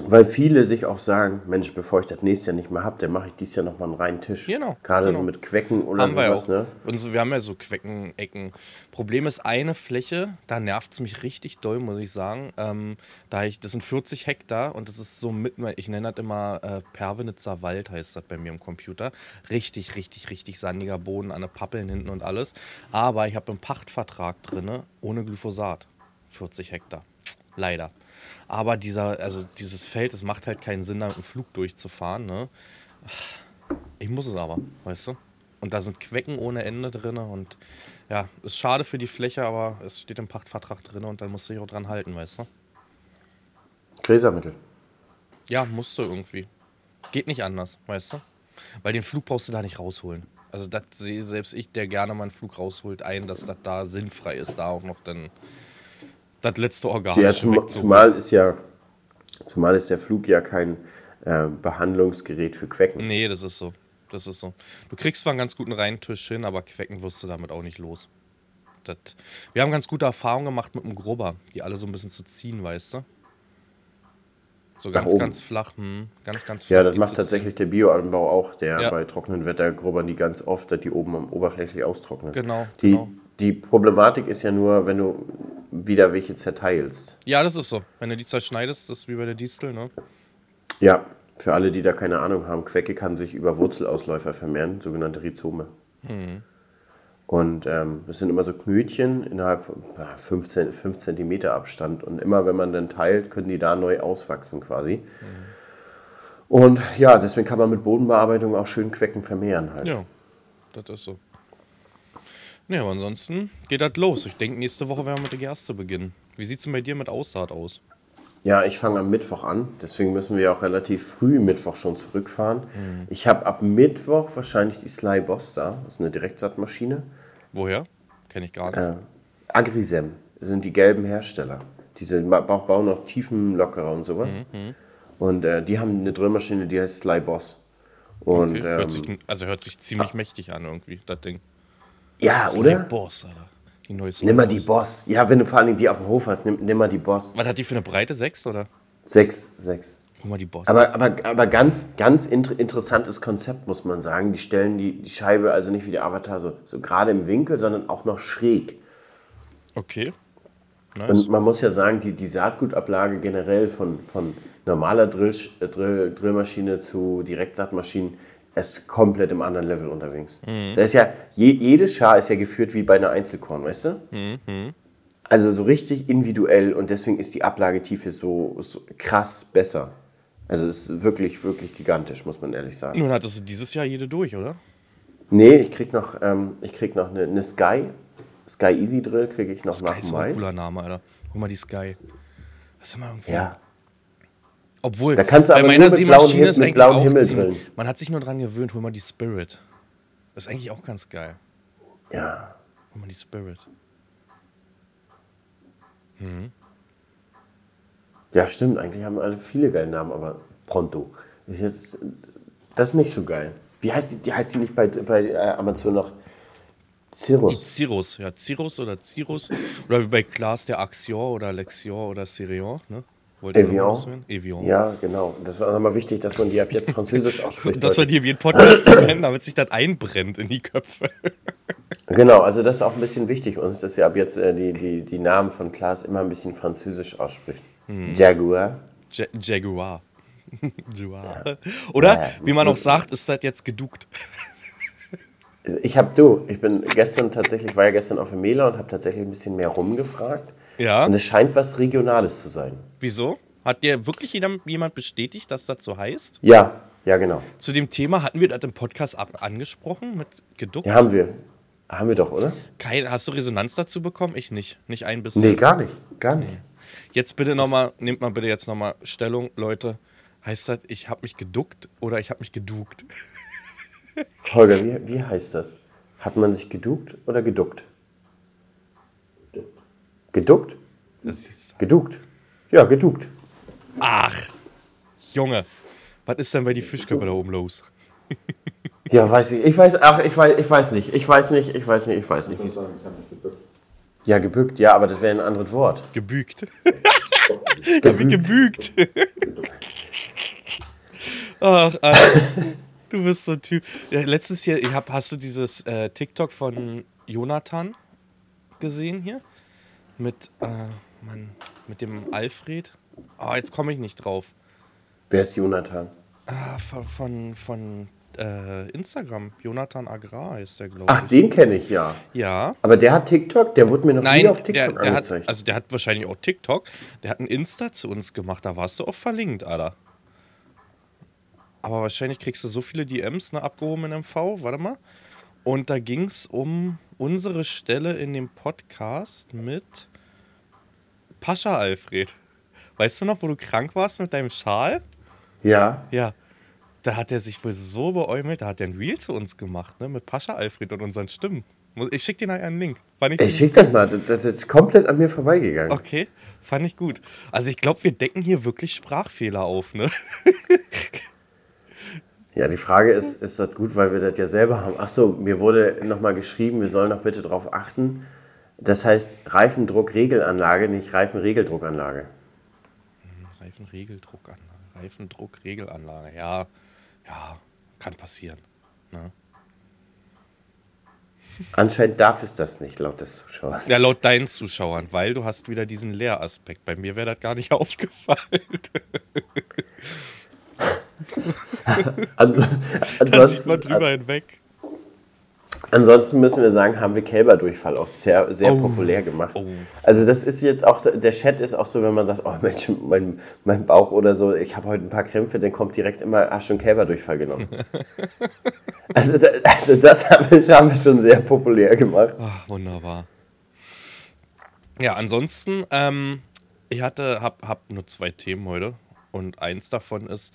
Weil viele sich auch sagen, Mensch, bevor ich das nächste Jahr nicht mehr habe, dann mache ich dieses Jahr nochmal einen reinen Tisch. Genau, Gerade genau. so mit Quecken oder haben sowas, auch. ne? Und so, wir haben ja so Quecken, Ecken. Problem ist eine Fläche, da nervt es mich richtig doll, muss ich sagen. Ähm, da ich, das sind 40 Hektar und das ist so mitten, ich nenne das immer äh, Pervenitzer Wald, heißt das bei mir im Computer. Richtig, richtig, richtig sandiger Boden, an den Pappeln hinten und alles. Aber ich habe einen Pachtvertrag drin, ohne Glyphosat. 40 Hektar. Leider. Aber dieser, also dieses Feld, es macht halt keinen Sinn, da mit dem Flug durchzufahren. Ne? Ich muss es aber, weißt du? Und da sind Quecken ohne Ende drin und ja, ist schade für die Fläche, aber es steht im Pachtvertrag drin und dann musst du dich auch dran halten, weißt du? Gräsermittel. Ja, musst du irgendwie. Geht nicht anders, weißt du? Weil den Flug brauchst du da nicht rausholen. Also das sehe selbst ich, der gerne mal einen Flug rausholt, ein, dass das da sinnfrei ist, da auch noch dann das letzte Organ Ja, zum, zumal ist ja, zumal ist der Flug ja kein äh, Behandlungsgerät für Quecken. Nee, das ist so. Das ist so. Du kriegst zwar einen ganz guten Reintisch hin, aber Quecken wirst du damit auch nicht los. Das, wir haben ganz gute Erfahrungen gemacht mit dem Grubber, die alle so ein bisschen zu ziehen, weißt du? So ganz, ganz flach. Hm, ganz, ganz flach. Ja, das macht tatsächlich der Bioanbau auch, der Ja. bei trockenen Wetter grubbern die ganz oft, dass die oben am oberflächlich austrocknen. Genau, Die, genau. Die Problematik ist ja nur, wenn du wieder welche zerteilst. Ja, das ist so. Wenn du die zerschneidest, das ist wie bei der Distel, ne? Ja, für alle, die da keine Ahnung haben, Quecke kann sich über Wurzelausläufer vermehren, sogenannte Rhizome. Mhm. Und ähm, das sind immer so Knötchen innerhalb von 5 5 cm Abstand. Und immer wenn man dann teilt, können die da neu auswachsen quasi. Mhm. Und ja, deswegen kann man mit Bodenbearbeitung auch schön Quecken vermehren halt. Ja, das ist so. Ne, aber ansonsten geht das los. Ich denke, nächste Woche werden wir mit der Gerste beginnen. Wie sieht es denn bei dir mit Aussaat aus? Ja, ich fange am Mittwoch an, deswegen müssen wir ja auch relativ früh Mittwoch schon zurückfahren. Ich habe ab Mittwoch wahrscheinlich die Sly Boss da, das ist eine Direktsaatmaschine. Woher? Kenne ich gar nicht. Äh, Agrisem sind die gelben Hersteller. Diese bauen noch Tiefenlockerer und sowas. Mhm, Und äh, die haben eine Drillmaschine, die heißt Sly Boss. Und Okay. hört ähm, sich, also hört sich ziemlich mächtig an irgendwie, das Ding. Ja, Sly oder? Boss, Alter. Die neue Nimm mal die Boss. Ja, wenn du vor allen Dingen die auf dem Hof hast, nimm, nimm mal die Boss. Was hat die für eine Breite? 6 oder? Sechs, sechs. Guck mal die Boss. Aber, aber, aber ganz, ganz inter interessantes Konzept, muss man sagen. Die stellen die, die Scheibe also nicht wie der Avatar so, so gerade im Winkel, sondern auch noch schräg. okay. Nice. Und man muss ja sagen, die, die Saatgutablage generell von, von normaler Drill, Drill, Drillmaschine zu Direktsaatmaschinen, ist komplett im anderen Level unterwegs. Da ist ja, je, jede Schar ist ja geführt wie bei einer Einzelkorn, weißt du? Also so richtig individuell und deswegen ist die Ablagetiefe so, so krass besser. Also es ist wirklich, wirklich gigantisch, muss man ehrlich sagen. Nun hattest du dieses Jahr jede durch, oder? Nee, ich krieg noch, ähm, ich krieg noch eine, eine Sky. Sky Easy Drill kriege ich noch Sky nach ist dem so ein cooler Name, Alter. Hol mal die Sky. Das ist immer irgendwie. Ja, Obwohl, Da kannst du bei aber meiner mit blauen ist mit eigentlich blauem auch Himmel drin. Man hat sich nur dran gewöhnt, hol mal die Spirit. Das ist eigentlich auch ganz geil. ja. Hol mal die Spirit. Ja, stimmt. Eigentlich haben alle viele geile Namen, aber Pronto. Ist jetzt, das ist nicht so geil. Wie heißt die? Die heißt die nicht bei, bei äh, Amazon noch Die Cirrus? Cirrus, ja, Cirrus oder Cirrus. Oder wie bei Klaas der Axior oder Lexior oder Sirion, ne? Wollt ihr noch Evian. Evian. Ja, genau. Das war nochmal wichtig, dass man die ab jetzt französisch ausspricht. Dass wir die in jeden Podcast nennen, damit sich das einbrennt in die Köpfe. Genau, also das ist auch ein bisschen wichtig uns, dass ihr ab jetzt äh, die, die, die Namen von Klaas immer ein bisschen französisch ausspricht. Hm. Jaguar. Ja Jaguar. Jaguar. Oder, Ja, wie man auch sagt, ist das jetzt geduckt. Ich habe du, ich bin gestern tatsächlich, war ja gestern auf der Mela und habe tatsächlich ein bisschen mehr rumgefragt. Ja. Und es scheint was Regionales zu sein. Wieso? Hat dir wirklich jemand bestätigt, dass das so heißt? Ja, ja, genau. Zu dem Thema hatten wir das im Podcast ab angesprochen mit geduckt. Ja, haben wir. Haben wir doch, oder? Kein, hast du Resonanz dazu bekommen? Ich nicht. Nicht ein bisschen. Nee, gar nicht. Gar nicht. Jetzt bitte nochmal, nehmt mal bitte jetzt nochmal Stellung, Leute. Heißt das, ich habe mich geduckt oder ich habe mich geduckt? Holger, wie, wie heißt das? Hat man sich geduckt oder geduckt? Geduckt? Geduckt. Ja, geduckt. ach, Junge. Was ist denn bei die Fischköpfe da oben los? Ja, weiß ich. Ich weiß, ach, ich weiß, ich weiß nicht. Ich weiß nicht, ich weiß nicht, ich weiß nicht. wie's- Ja, gebückt, ja, aber das wäre ein anderes Wort. Gebügt. ich hab mich gebügt. Ach, Alter. Du bist so ein Typ. Ja, letztes Jahr, ich hab, hast du dieses äh, TikTok von Jonathan gesehen hier? Mit, äh, Mann, mit dem Alfred? Oh, jetzt komme ich nicht drauf. Wer ist Jonathan? Ah, von, von, von äh, Instagram. Jonathan Agrar heißt der, glaube Ach, ich. den kenne ich ja. Ja. Aber der hat TikTok, der wurde mir noch Nein, nie auf der, TikTok der hat, angezeigt. also der hat wahrscheinlich auch TikTok. Der hat ein Insta zu uns gemacht, da warst du auch verlinkt, Alter. Aber wahrscheinlich kriegst du so viele DMs, ne, abgehoben in MV, warte mal. Und da ging es um unsere Stelle in dem Podcast mit Pascha Alfred. Weißt du noch, wo du krank warst mit deinem Schal? ja. Ja. Da hat er sich wohl so beäumelt, da hat er ein Reel zu uns gemacht, ne, mit Pascha Alfred und unseren Stimmen. Ich schick dir nachher einen Link. Ich Ich schick das mal, das ist komplett an mir vorbeigegangen. Okay, fand ich gut. Also ich glaube, wir decken hier wirklich Sprachfehler auf, ne? Ja, die Frage ist, ist das gut, weil wir das ja selber haben? Achso, mir wurde nochmal geschrieben, wir sollen doch bitte darauf achten. Das heißt Reifendruckregelanlage, nicht Reifenregeldruckanlage. Reifenregeldruckanlage. Reifendruckregelanlage. Ja, ja, kann passieren. Ne? Anscheinend darf es das nicht, laut des Zuschauers. Ja, laut deinen Zuschauern, weil du hast wieder diesen Lehraspekt. Bei mir wäre das gar nicht aufgefallen. Ans Da sieht man ansonsten, drüber hinweg. ansonsten müssen wir sagen, haben wir Kälberdurchfall auch sehr, sehr populär gemacht. Oh. Also das ist jetzt auch, der Chat ist auch so, wenn man sagt, oh Mensch, mein, mein Bauch oder so, ich habe heute ein paar Krämpfe, dann kommt direkt immer, hast schon Kälberdurchfall genommen. also, da, also das haben wir, haben wir schon sehr populär gemacht. Ach, wunderbar. Ja, ansonsten, ähm, ich hatte, hab, hab nur zwei Themen heute. Und eins davon ist,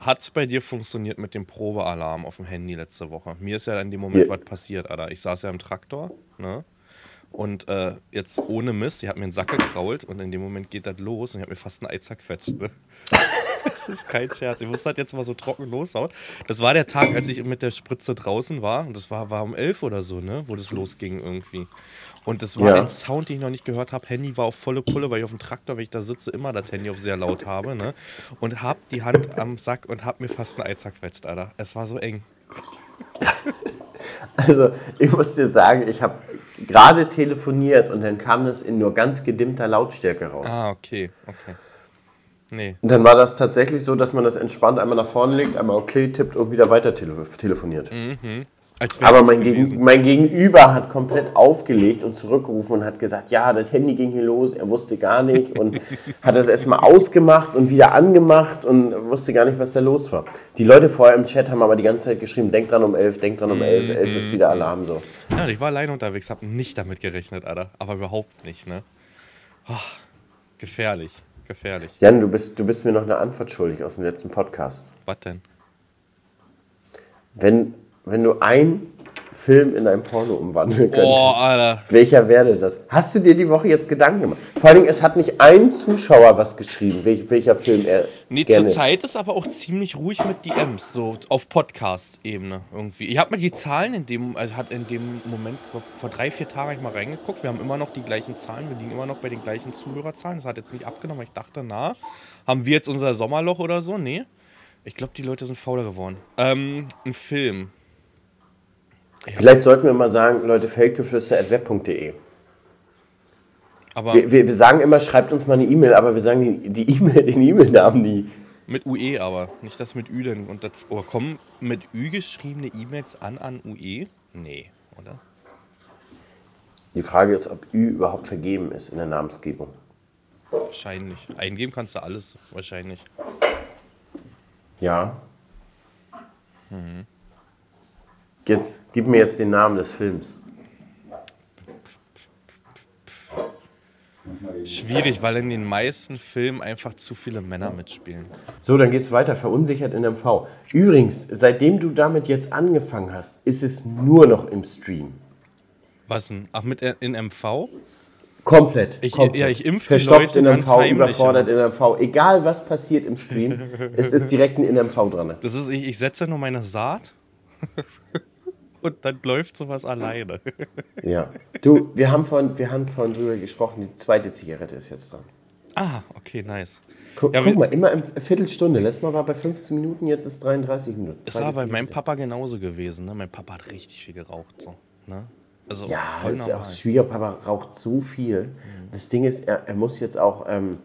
hat es bei dir funktioniert mit dem Probealarm auf dem Handy letzte Woche? Mir ist ja in dem Moment Ja. was passiert, Alter. Ich saß ja im Traktor, ne? Und äh, jetzt ohne Mist, ich habe mir einen Sack gekrault und in dem Moment geht das los und ich habe mir fast ein Ei zerquetscht, ne? Das ist kein Scherz. Ich muss das jetzt mal so trocken loshauen. Das war der Tag, als ich mit der Spritze draußen war. Und das war, war um elf oder so, ne? Wo das losging irgendwie. Und das war Ja. ein Sound, den ich noch nicht gehört habe. Handy war auf volle Pulle, weil ich auf dem Traktor, wenn ich da sitze, immer das Handy auf sehr laut habe, ne? Und hab die Hand am Sack und hab mir fast ein Ei zerquetscht, Alter. Es war so eng. Also, ich muss dir sagen, ich habe gerade telefoniert und dann kam das in nur ganz gedimmter Lautstärke raus. Ah, okay, okay. Nee. Und dann war das tatsächlich so, dass man das entspannt einmal nach vorne legt, einmal okay tippt und wieder weiter tele telefoniert. Wäre Aber mein. Gegen, mein Gegenüber hat komplett aufgelegt und zurückgerufen und hat gesagt, ja, das Handy ging hier los, er wusste gar nicht und hat das erstmal ausgemacht und wieder angemacht und wusste gar nicht, was da los war. Die Leute vorher im Chat haben aber die ganze Zeit geschrieben, denk dran um elf, denk dran um elf, elf ist wieder Alarm so. Ja, ich war alleine unterwegs, habe nicht damit gerechnet, Alter. Aber überhaupt nicht, ne? Ah, gefährlich, gefährlich. Jan, du bist, du bist mir noch eine Antwort schuldig aus dem letzten Podcast. Was denn? Wenn, wenn du einen Film in ein Porno umwandeln könntest, Oh, Alter. welcher wäre das? Hast du dir die Woche jetzt Gedanken gemacht? Vor allen Dingen, es hat nicht ein Zuschauer was geschrieben, wel, welcher Film er Nee, gerne... zurzeit ist aber auch ziemlich ruhig mit DMs, so auf Podcast-Ebene irgendwie. Ich habe mir die Zahlen in dem, also hat in dem Moment, vor drei, vier Tagen ich mal reingeguckt. Wir haben immer noch die gleichen Zahlen, wir liegen immer noch bei den gleichen Zuhörerzahlen. Das hat jetzt nicht abgenommen, ich dachte, na, haben wir jetzt unser Sommerloch oder so? Nee. Ich glaube, die Leute sind fauler geworden. Ähm, ein Film. Vielleicht sollten wir mal sagen, Leute, feldgeflüster.web.de. Aber Wir, wir, wir sagen immer, schreibt uns mal eine E-Mail, aber wir sagen die, die E-Mail, den E-Mail-Namen nie. mit UE aber, nicht das mit Ü denn. Und das, oder kommen mit Ü geschriebene E-Mails an an UE? Nee, oder? Die Frage ist, ob Ü überhaupt vergeben ist in der Namensgebung. Wahrscheinlich. Eingeben kannst du alles, wahrscheinlich. Ja. Jetzt, gib mir jetzt den Namen des Films. Schwierig, weil in den meisten Filmen einfach zu viele Männer mitspielen. So, dann geht's weiter. Verunsichert in MV. Übrigens, seitdem du damit jetzt angefangen hast, ist es nur noch im Stream. Was denn? Ach, mit äh, in MV? Komplett. Ich- komplett. ja, ich impf die Verstopft in MV, überfordert in MV. Egal was passiert im Stream, es ist direkt ein in MV dran. Das ist, ich, ich setze nur meine Saat und dann läuft sowas alleine. Ja. Du, wir haben vorhin, wir haben vorhin drüber gesprochen, die zweite Zigarette ist jetzt dran. ah, okay, nice. Guck, Ja, guck mal, immer eine Viertelstunde. Letztes Mal war bei 15 Minuten, jetzt ist 33 Minuten. Das war bei meinem. Papa genauso gewesen. Ne? Mein Papa hat richtig viel geraucht. So, ne? Also Ja, voll das ist normal. auch Schwiegerpapa raucht so viel. Das Ding ist, er, er muss jetzt auch ähm,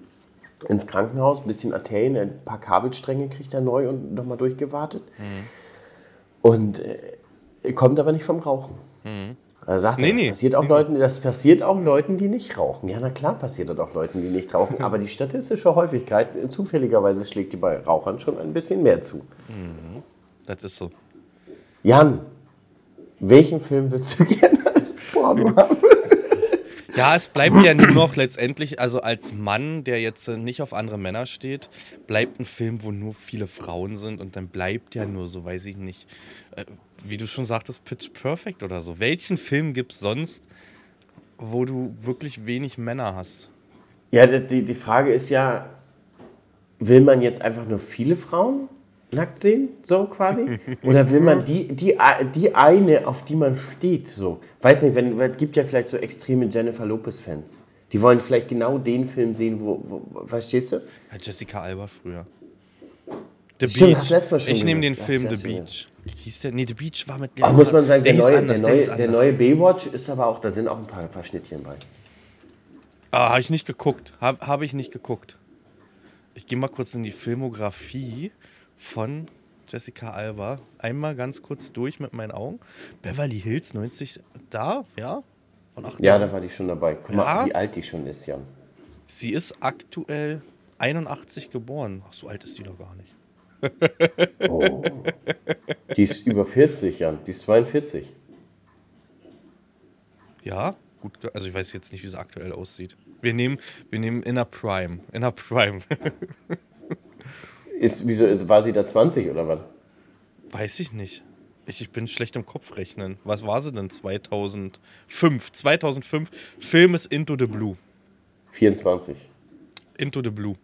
ins Krankenhaus, ein bisschen Arterien, ein paar Kabelstränge kriegt er neu und nochmal durchgewartet. Mhm. Und äh, kommt aber nicht vom Rauchen. Er sagt, Mhm. Nee, das, nee. Passiert auch Leuten, das passiert auch Leuten, die nicht rauchen. Ja, na klar passiert das auch Leuten, die nicht rauchen. Aber die statistische Häufigkeit, äh, zufälligerweise schlägt die bei Rauchern schon ein bisschen mehr zu. Das ist so. Jan, welchen Film würdest du gerne als Porno haben? Ja, es bleibt ja nur noch letztendlich, also als Mann, der jetzt äh, nicht auf andere Männer steht, bleibt ein Film, wo nur viele Frauen sind und dann bleibt ja nur so, weiß ich nicht, äh, wie du schon sagtest, Pitch Perfect oder so. Welchen Film gibt es sonst, wo du wirklich wenig Männer hast? Ja, die- die, die Frage ist ja, will man jetzt einfach nur viele Frauen nackt sehen, so quasi? Oder will man die, die, die eine, auf die man steht, so? Weiß nicht, wenn, es gibt ja vielleicht so extreme Jennifer Lopez-Fans. Die wollen vielleicht genau den Film sehen, wo, wo verstehst du? Ja, Jessica Alba früher. The Stimmt, hast letztes Mal schon ich nehme den. Film The. Beach. Hieß der? Nee, The Beach war mit Aber muss man sagen, der, hieß neue, anders, der, neue, der anders. neue Baywatch ist aber auch, da sind auch ein paar, paar Schnittchen bei. Ah, habe ich nicht geguckt. Habe hab ich nicht geguckt. Ich gehe mal kurz in die Filmografie von Jessica Alba. Einmal ganz kurz durch mit meinen Augen. Beverly Hills 90, da, ja? Ja, da war die schon dabei. Guck mal, Ja? wie alt die schon ist, Jan. Sie ist aktuell 81 geboren. Ach, so alt ist die doch gar nicht. Oh. Die ist über 40, Jan. Die ist 42. Ja, gut, also ich weiß jetzt nicht, wie sie aktuell aussieht. Wir nehmen, wir nehmen Inner Prime. Inner Prime. Ist, wieso, war sie da 20 oder was? Weiß ich nicht. Ich, ich bin schlecht im Kopf rechnen. Was war sie denn 2005? 2005. Film ist Into the Blue. 24. Into the Blue.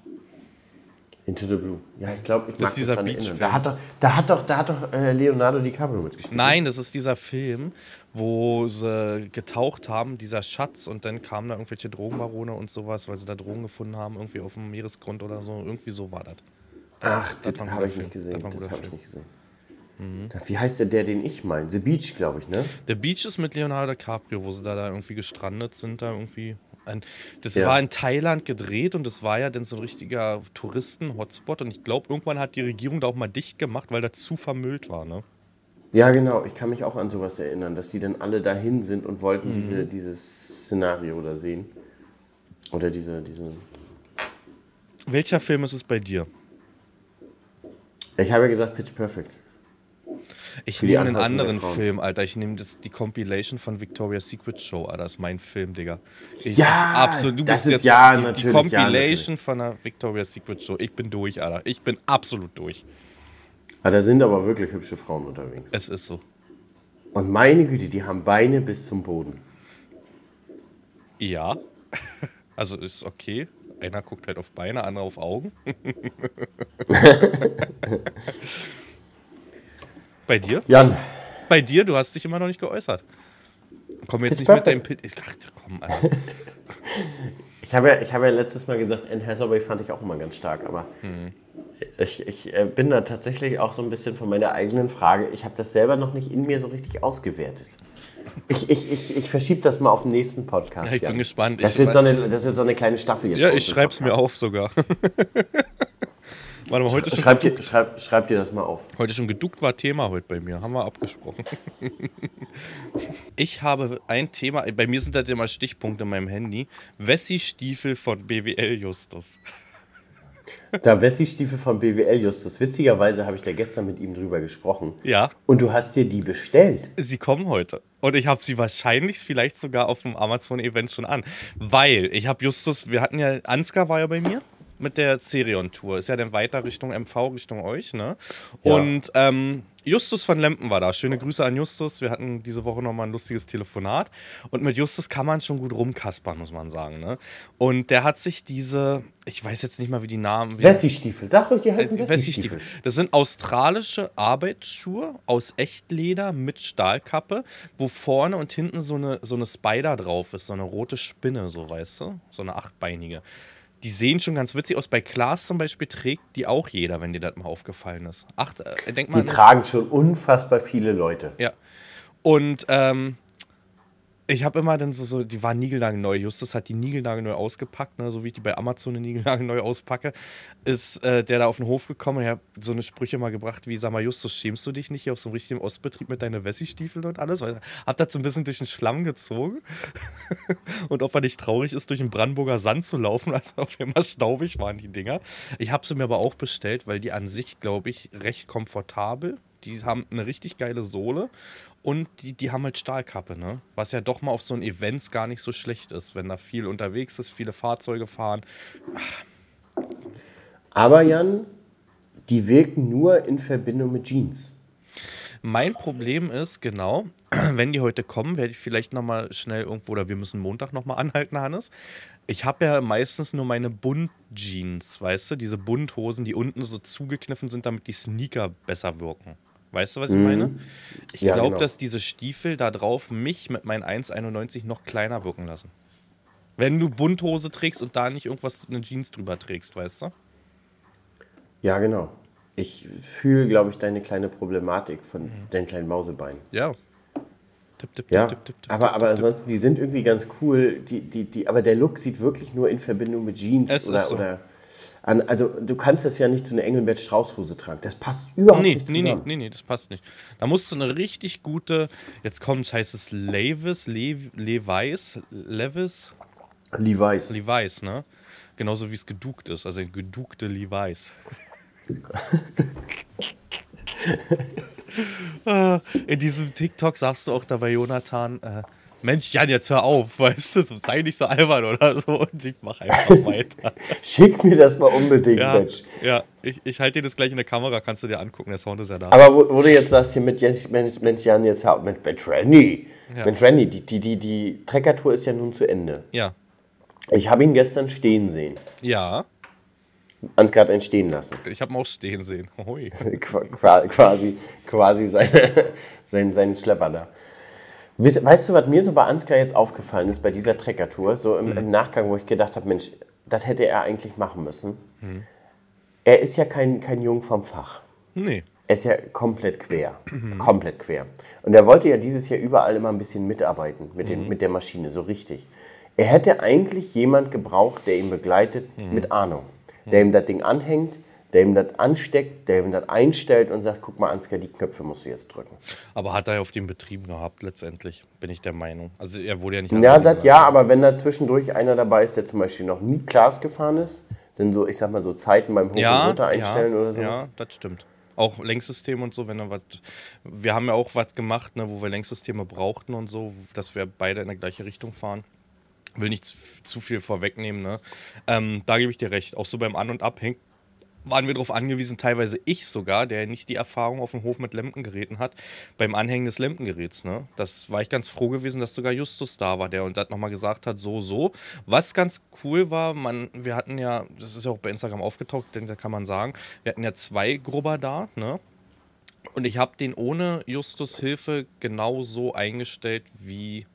Into the Blue. Ja, ich glaube, ich Das ist dieser. Beach-Film. Da hat doch, da hat doch, da hat doch äh, Leonardo DiCaprio mitgespielt. Nein, das ist dieser Film, wo sie getaucht haben, dieser Schatz, und dann kamen da irgendwelche Drogenbarone und sowas, weil sie da Drogen gefunden haben, irgendwie auf dem Meeresgrund oder so. Irgendwie so war das. Ach, das das, habe ich nicht gesehen. Das Das habe ich nicht gesehen. Da, wie heißt der, der, den ich meine? The Beach, glaube ich, ne? Der Beach ist mit Leonardo DiCaprio, wo sie da, da irgendwie gestrandet sind, da irgendwie Ein, das Ja. war in Thailand gedreht und das war ja dann so ein richtiger Touristen-Hotspot. Und ich glaube, irgendwann hat die Regierung da auch mal dicht gemacht, weil da zu vermüllt war. Ne? Ja, genau. Ich kann mich auch an sowas erinnern, dass die dann alle dahin sind und wollten diese, dieses Szenario da sehen. Oder diese, diese. Welcher Film ist es bei dir? Ich habe ja gesagt Pitch Perfect. Ich nehme einen anderen. Film, Alter. Ich nehme die Compilation von Victoria's Secret Show, Alter. Das ist mein Film, Digga. Ich, Ja, ist absolut, du das bist ist jetzt ja, die, natürlich, die ja, Compilation von der Victoria's Secret Show. Ich bin durch, Alter. Ich bin absolut durch. Ah, da sind aber wirklich hübsche Frauen unterwegs. Es ist so. Und meine Güte, die haben Beine bis zum Boden. Ja. Also ist okay. Einer guckt halt auf Beine, andere auf Augen. Bei dir? Jan, Bei dir, du hast dich immer noch nicht geäußert. Komm jetzt Pitch nicht mit deinem Perfect. Pit. Ich- Ach, komm, Alter. ich habe ja, ich habe ja letztes Mal gesagt, Anne Hathaway fand ich auch immer ganz stark, aber ich, ich äh, bin da tatsächlich auch so ein bisschen von meiner eigenen Frage. Ich habe das selber noch nicht in mir so richtig ausgewertet. Ich, ich, ich, ich verschiebe das mal auf den nächsten Podcast. Ja, ich bin Jan. gespannt. Das Ich wird, so eine, das wird so eine kleine Staffel jetzt. Ja, ich im schreib's mir auf sogar. Warte mal, heute schon, Schreib dir, schreib, schreib dir das mal auf. heute schon geduckt war Thema heute bei mir. Haben wir abgesprochen. Ich habe ein Thema, bei mir sind das immer Stichpunkte in meinem Handy. Wessi-Stiefel von BWL Justus. Da Wessi-Stiefel von BWL Justus. Witzigerweise habe ich da gestern mit ihm drüber gesprochen. Ja, Und du hast dir die bestellt. sie kommen heute. Und ich habe sie wahrscheinlich vielleicht sogar auf dem Amazon-Event schon an. Weil ich habe Justus, wir hatten ja, Ansgar war ja bei mir mit der Cerion-Tour. Ist ja dann weiter Richtung MV, Richtung euch, ne? Ja. Und ähm, Justus von Lempen war da. Schöne Grüße an Justus. Wir hatten diese Woche nochmal ein lustiges Telefonat. Und mit Justus kann man schon gut rumkaspern, muss man sagen, ne? Und der hat sich diese, ich weiß jetzt nicht mal, wie die Namen... Wessi-Stiefel. Sag ruhig, die heißen Wessi-Stiefel. Wessi-Stiefel. Das sind australische Arbeitsschuhe aus Echtleder mit Stahlkappe, wo vorne und hinten so eine, so eine Spider drauf ist, so eine rote Spinne, so weißt du, so eine achtbeinige. Die sehen schon ganz witzig aus. Bei Klaas zum Beispiel trägt die auch jeder, wenn dir das mal aufgefallen ist. Acht, äh, denk mal. Die tragen schon unfassbar viele Leute. Ja. Und ähm, ich habe immer dann so, so, die waren niegelnagelneu. Justus hat die niegelnagelneu ausgepackt, ne? so wie ich die bei Amazon niegelnagelneu auspacke. Ist äh, der da auf den Hof gekommen ich habe so eine Sprüche mal gebracht wie, sag mal, Justus, schämst du dich nicht hier auf so einem richtigen Ostbetrieb mit deinen Wessi-Stiefeln und alles? Weil hab das so ein bisschen durch den Schlamm gezogen. und ob er nicht traurig ist, durch den Brandenburger Sand zu laufen, also auf einmal staubig waren die Dinger. Ich habe sie mir aber auch bestellt, weil die an sich, glaube ich, recht komfortabel. Die haben eine richtig geile Sohle und die, die haben halt Stahlkappe, ne? Was ja doch mal auf so ein Events gar nicht so schlecht ist, wenn da viel unterwegs ist, viele Fahrzeuge fahren. Aber Jan, die wirken nur in Verbindung mit Jeans. Mein Problem ist, genau, wenn die heute kommen, werde ich vielleicht nochmal schnell irgendwo, oder wir müssen Montag nochmal anhalten, Hannes. Ich habe ja meistens nur meine Bunt-Jeans, weißt du, diese Bunthosen, die unten so zugekniffen sind, damit die Sneaker besser wirken. Weißt du, was ich meine? Ich Ja, glaube, genau. dass diese Stiefel da drauf mich mit meinen 1,91 noch kleiner wirken lassen. Wenn du Bunthose trägst und da nicht irgendwas, eine Jeans drüber trägst, weißt du? Ja, genau. Ich fühle, glaube ich, deine kleine Problematik von deinen kleinen Mausebeinen. Ja. Tipp, tipp, Ja, tipp, tipp, tipp, aber, aber ansonsten, die sind irgendwie ganz cool. Die, die, die, aber der Look sieht wirklich nur in Verbindung mit Jeans Es oder, ist so. oder an, also du kannst das ja nicht zu einer Engelbert Strauß-Hose tragen. Das passt überhaupt Nee, nicht nee, nee, zusammen. nee, nee, das passt nicht. Da musst du eine richtig gute, jetzt kommt, heißt es Levis, Le, Levi's, Levis, Levi's. Levi's, ne? Genauso wie es geduckt ist, also ein gedukte Levi's. In diesem TikTok sagst du auch dabei, Jonathan, äh, Mensch, Jan, jetzt hör auf, weißt du, sei nicht so albern oder so. Und ich mach einfach weiter. Schick mir das mal unbedingt, Ja, Mensch. ja ich, ich halte dir das gleich in der Kamera, kannst du dir angucken, der Sound ist ja da. Aber wo, wo du jetzt sagst, hier mit Jens, Mensch, Mensch Jan, jetzt hau- mit, mit Randy. Ja. Mit Randy, die, die, die, die Treckertour ist ja nun zu Ende. Ja, Ich habe ihn gestern stehen sehen. ja, Ansgar hat ihn stehen lassen. ich habe ihn auch stehen sehen. Qua- quasi, quasi seine, sein, seinen Schlepper da. Weißt du, was mir so bei Ansgar jetzt aufgefallen ist, bei dieser Treckertour, so im, im Nachgang, wo ich gedacht habe, Mensch, das hätte er eigentlich machen müssen. Er ist ja kein, kein Jung vom Fach. Nee. Er ist ja komplett quer. Komplett quer. Und er wollte ja dieses Jahr überall immer ein bisschen mitarbeiten mit, den, mit der Maschine, so richtig. Er hätte eigentlich jemand gebraucht, der ihn begleitet Mhm. mit Ahnung. Der ihm das Ding anhängt, der ihm das ansteckt, der ihm das einstellt und sagt, guck mal, Ansgar, die Knöpfe musst du jetzt drücken. Aber hat er ja auf den Betrieb gehabt, letztendlich, bin ich der Meinung. Also er wurde ja nicht Ja, das ja, aber wenn da zwischendurch einer dabei ist, der zum Beispiel noch nie Glas gefahren ist, dann so, ich sag mal so Zeiten beim Hoch- und ja, Runter einstellen ja, oder sowas. Ja, das stimmt. Auch Lenksystem und so, wenn er was. Wir haben ja auch was gemacht, ne, wo wir Lenksysteme brauchten und so, dass wir beide in die gleiche Richtung fahren. Will nicht zu- viel vorwegnehmen, ne? Ähm, da gebe ich dir recht. Auch so beim An- und Abhängen waren wir darauf angewiesen, teilweise ich sogar, der nicht die Erfahrung auf dem Hof mit Lempengeräten hat, beim Anhängen des Lempengeräts. Ne? Das war ich ganz froh gewesen, dass sogar Justus da war, der und das nochmal gesagt hat, so, so. Was ganz cool war, man, wir hatten ja, das ist ja auch bei Instagram aufgetaucht, da kann man sagen, wir hatten ja zwei Grubber da, ne? Und ich habe den ohne Justus Hilfe genauso eingestellt wie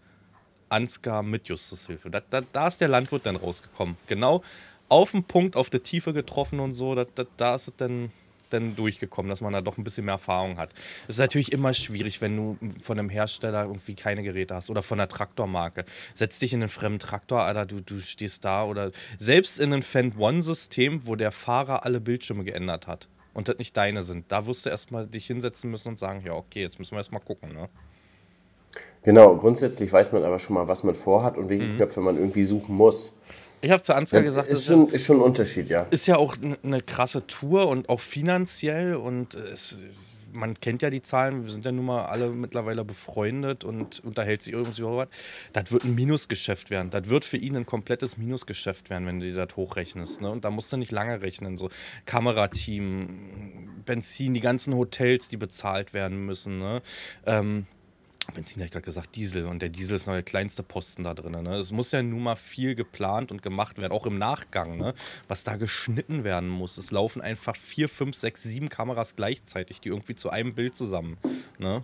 Ansgar mit Justus Hilfe. Da, da, da ist der Landwirt dann rausgekommen. Genau auf den Punkt, auf der Tiefe getroffen und so. Da, da, da ist es dann, dann durchgekommen, dass man da doch ein bisschen mehr Erfahrung hat. Es ist natürlich immer schwierig, wenn du von einem Hersteller irgendwie keine Geräte hast oder von einer Traktormarke. Setz dich in einen fremden Traktor, Alter, du, du stehst da oder selbst in ein Fend One-System, wo der Fahrer alle Bildschirme geändert hat und das nicht deine sind. Da wirst du erstmal dich hinsetzen müssen und sagen, ja, okay, jetzt müssen wir erstmal gucken, ne? Genau, grundsätzlich weiß man aber schon mal, was man vorhat und welche Mhm. Knöpfe man irgendwie suchen muss. Ich habe zu Ansgar gesagt, ist, schon, ist schon ein Unterschied, ja. ist ja auch eine krasse Tour und auch finanziell und es, man kennt ja die Zahlen, wir sind ja nun mal alle mittlerweile befreundet und unterhält sich irgendwie über was. Das wird ein Minusgeschäft werden. Das wird für ihn ein komplettes Minusgeschäft werden, wenn du dir das hochrechnest. Ne? Und da musst du nicht lange rechnen. So Kamerateam, Benzin, die ganzen Hotels, die bezahlt werden müssen. Ne? Ähm, Benzin, hätte ich gerade gesagt, Diesel. Und der Diesel ist noch der kleinste Posten da drin. Ne? Es muss ja nun mal viel geplant und gemacht werden, auch im Nachgang, ne? was da geschnitten werden muss. Es laufen einfach vier, fünf, sechs, sieben Kameras gleichzeitig, die irgendwie zu einem Bild zusammen. Ne?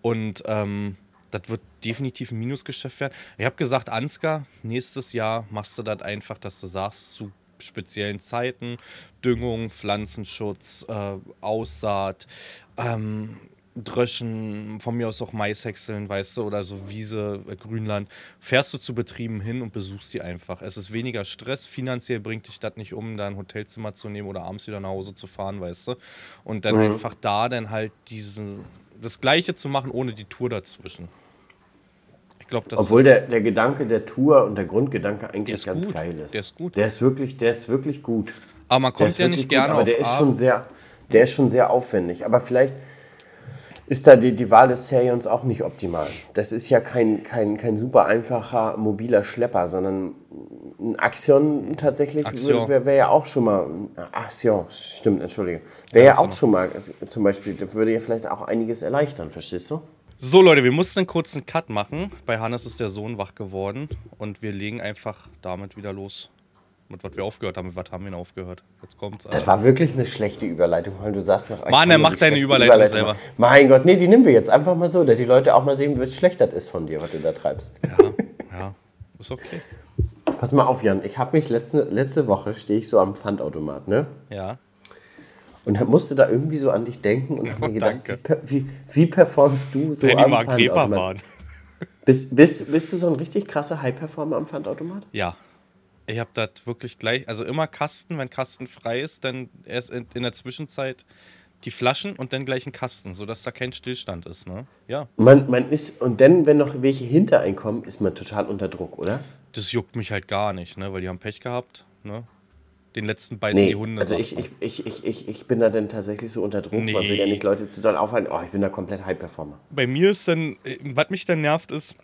Und ähm, das wird definitiv ein Minusgeschäft werden. Ich habe gesagt, Ansgar, nächstes Jahr machst du das einfach, dass du sagst, zu speziellen Zeiten, Düngung, Pflanzenschutz, äh, Aussaat, ähm, Dröschen, von mir aus auch Maishäckseln, weißt du, oder so Wiese, äh, Grünland, fährst du zu Betrieben hin und besuchst die einfach. Es ist weniger Stress, finanziell bringt dich das nicht um, da ein Hotelzimmer zu nehmen oder abends wieder nach Hause zu fahren, weißt du. Und dann einfach da dann halt diesen, das Gleiche zu machen, ohne die Tour dazwischen. Ich glaube, das Obwohl der, der Gedanke der Tour und der Grundgedanke eigentlich Der ganz gut. geil ist. Der ist gut. Der ist wirklich, der ist wirklich gut. aber man kommt ja nicht gut, gerne aber auf der ist schon sehr, der ist schon sehr aufwendig. Aber vielleicht ist da die, die Wahl des Serions auch nicht optimal. Das ist ja kein, kein, kein super einfacher mobiler Schlepper, sondern ein Axion tatsächlich wäre wär ja auch schon mal. Axion, stimmt, entschuldige. Wäre ja Axion. auch schon mal, zum Beispiel, das würde ja vielleicht auch einiges erleichtern, verstehst du? So Leute, wir mussten einen kurzen Cut machen. Bei Hannes ist der Sohn wach geworden und wir legen einfach damit wieder los. Mit was wir aufgehört haben. Mit was haben wir denn aufgehört? Jetzt kommt's. Das war wirklich eine schlechte Überleitung, weil du sagst noch. Mann, er macht deine schlechte Überleitung selber. Mein Gott, nee, die nehmen wir jetzt einfach mal so, dass die Leute auch mal sehen, wie schlecht das ist von dir, was du da treibst. Ja, ja, ist okay. Pass mal auf, Jan. Ich habe mich letzte, letzte Woche stehe ich so am Pfandautomat, ne? Ja. Und musste da irgendwie so an dich denken und habe mir gedacht, wie, wie, wie performst du so die am Pfandautomat? Bist, bist, bist du so ein richtig krasser High-Performer am Pfandautomat? Ja. Ich habe das wirklich gleich, also immer Kasten, wenn Kasten frei ist, dann erst in, in der Zwischenzeit die Flaschen und dann gleich ein Kasten, sodass da kein Stillstand ist, ne? Ja. Man, man ist, und dann, wenn noch welche hinter einen kommen, ist man total unter Druck, oder? Das juckt mich halt gar nicht, ne? Weil die haben Pech gehabt, ne? Den letzten beißen Nee, die Hunde. also ich, ich, ich, ich, ich, ich bin da dann tatsächlich so unter Druck. Man will ja Nee. nicht Leute zu doll aufhalten. Oh, ich bin da komplett High-Performer. Bei mir ist dann, äh, was mich dann nervt, ist,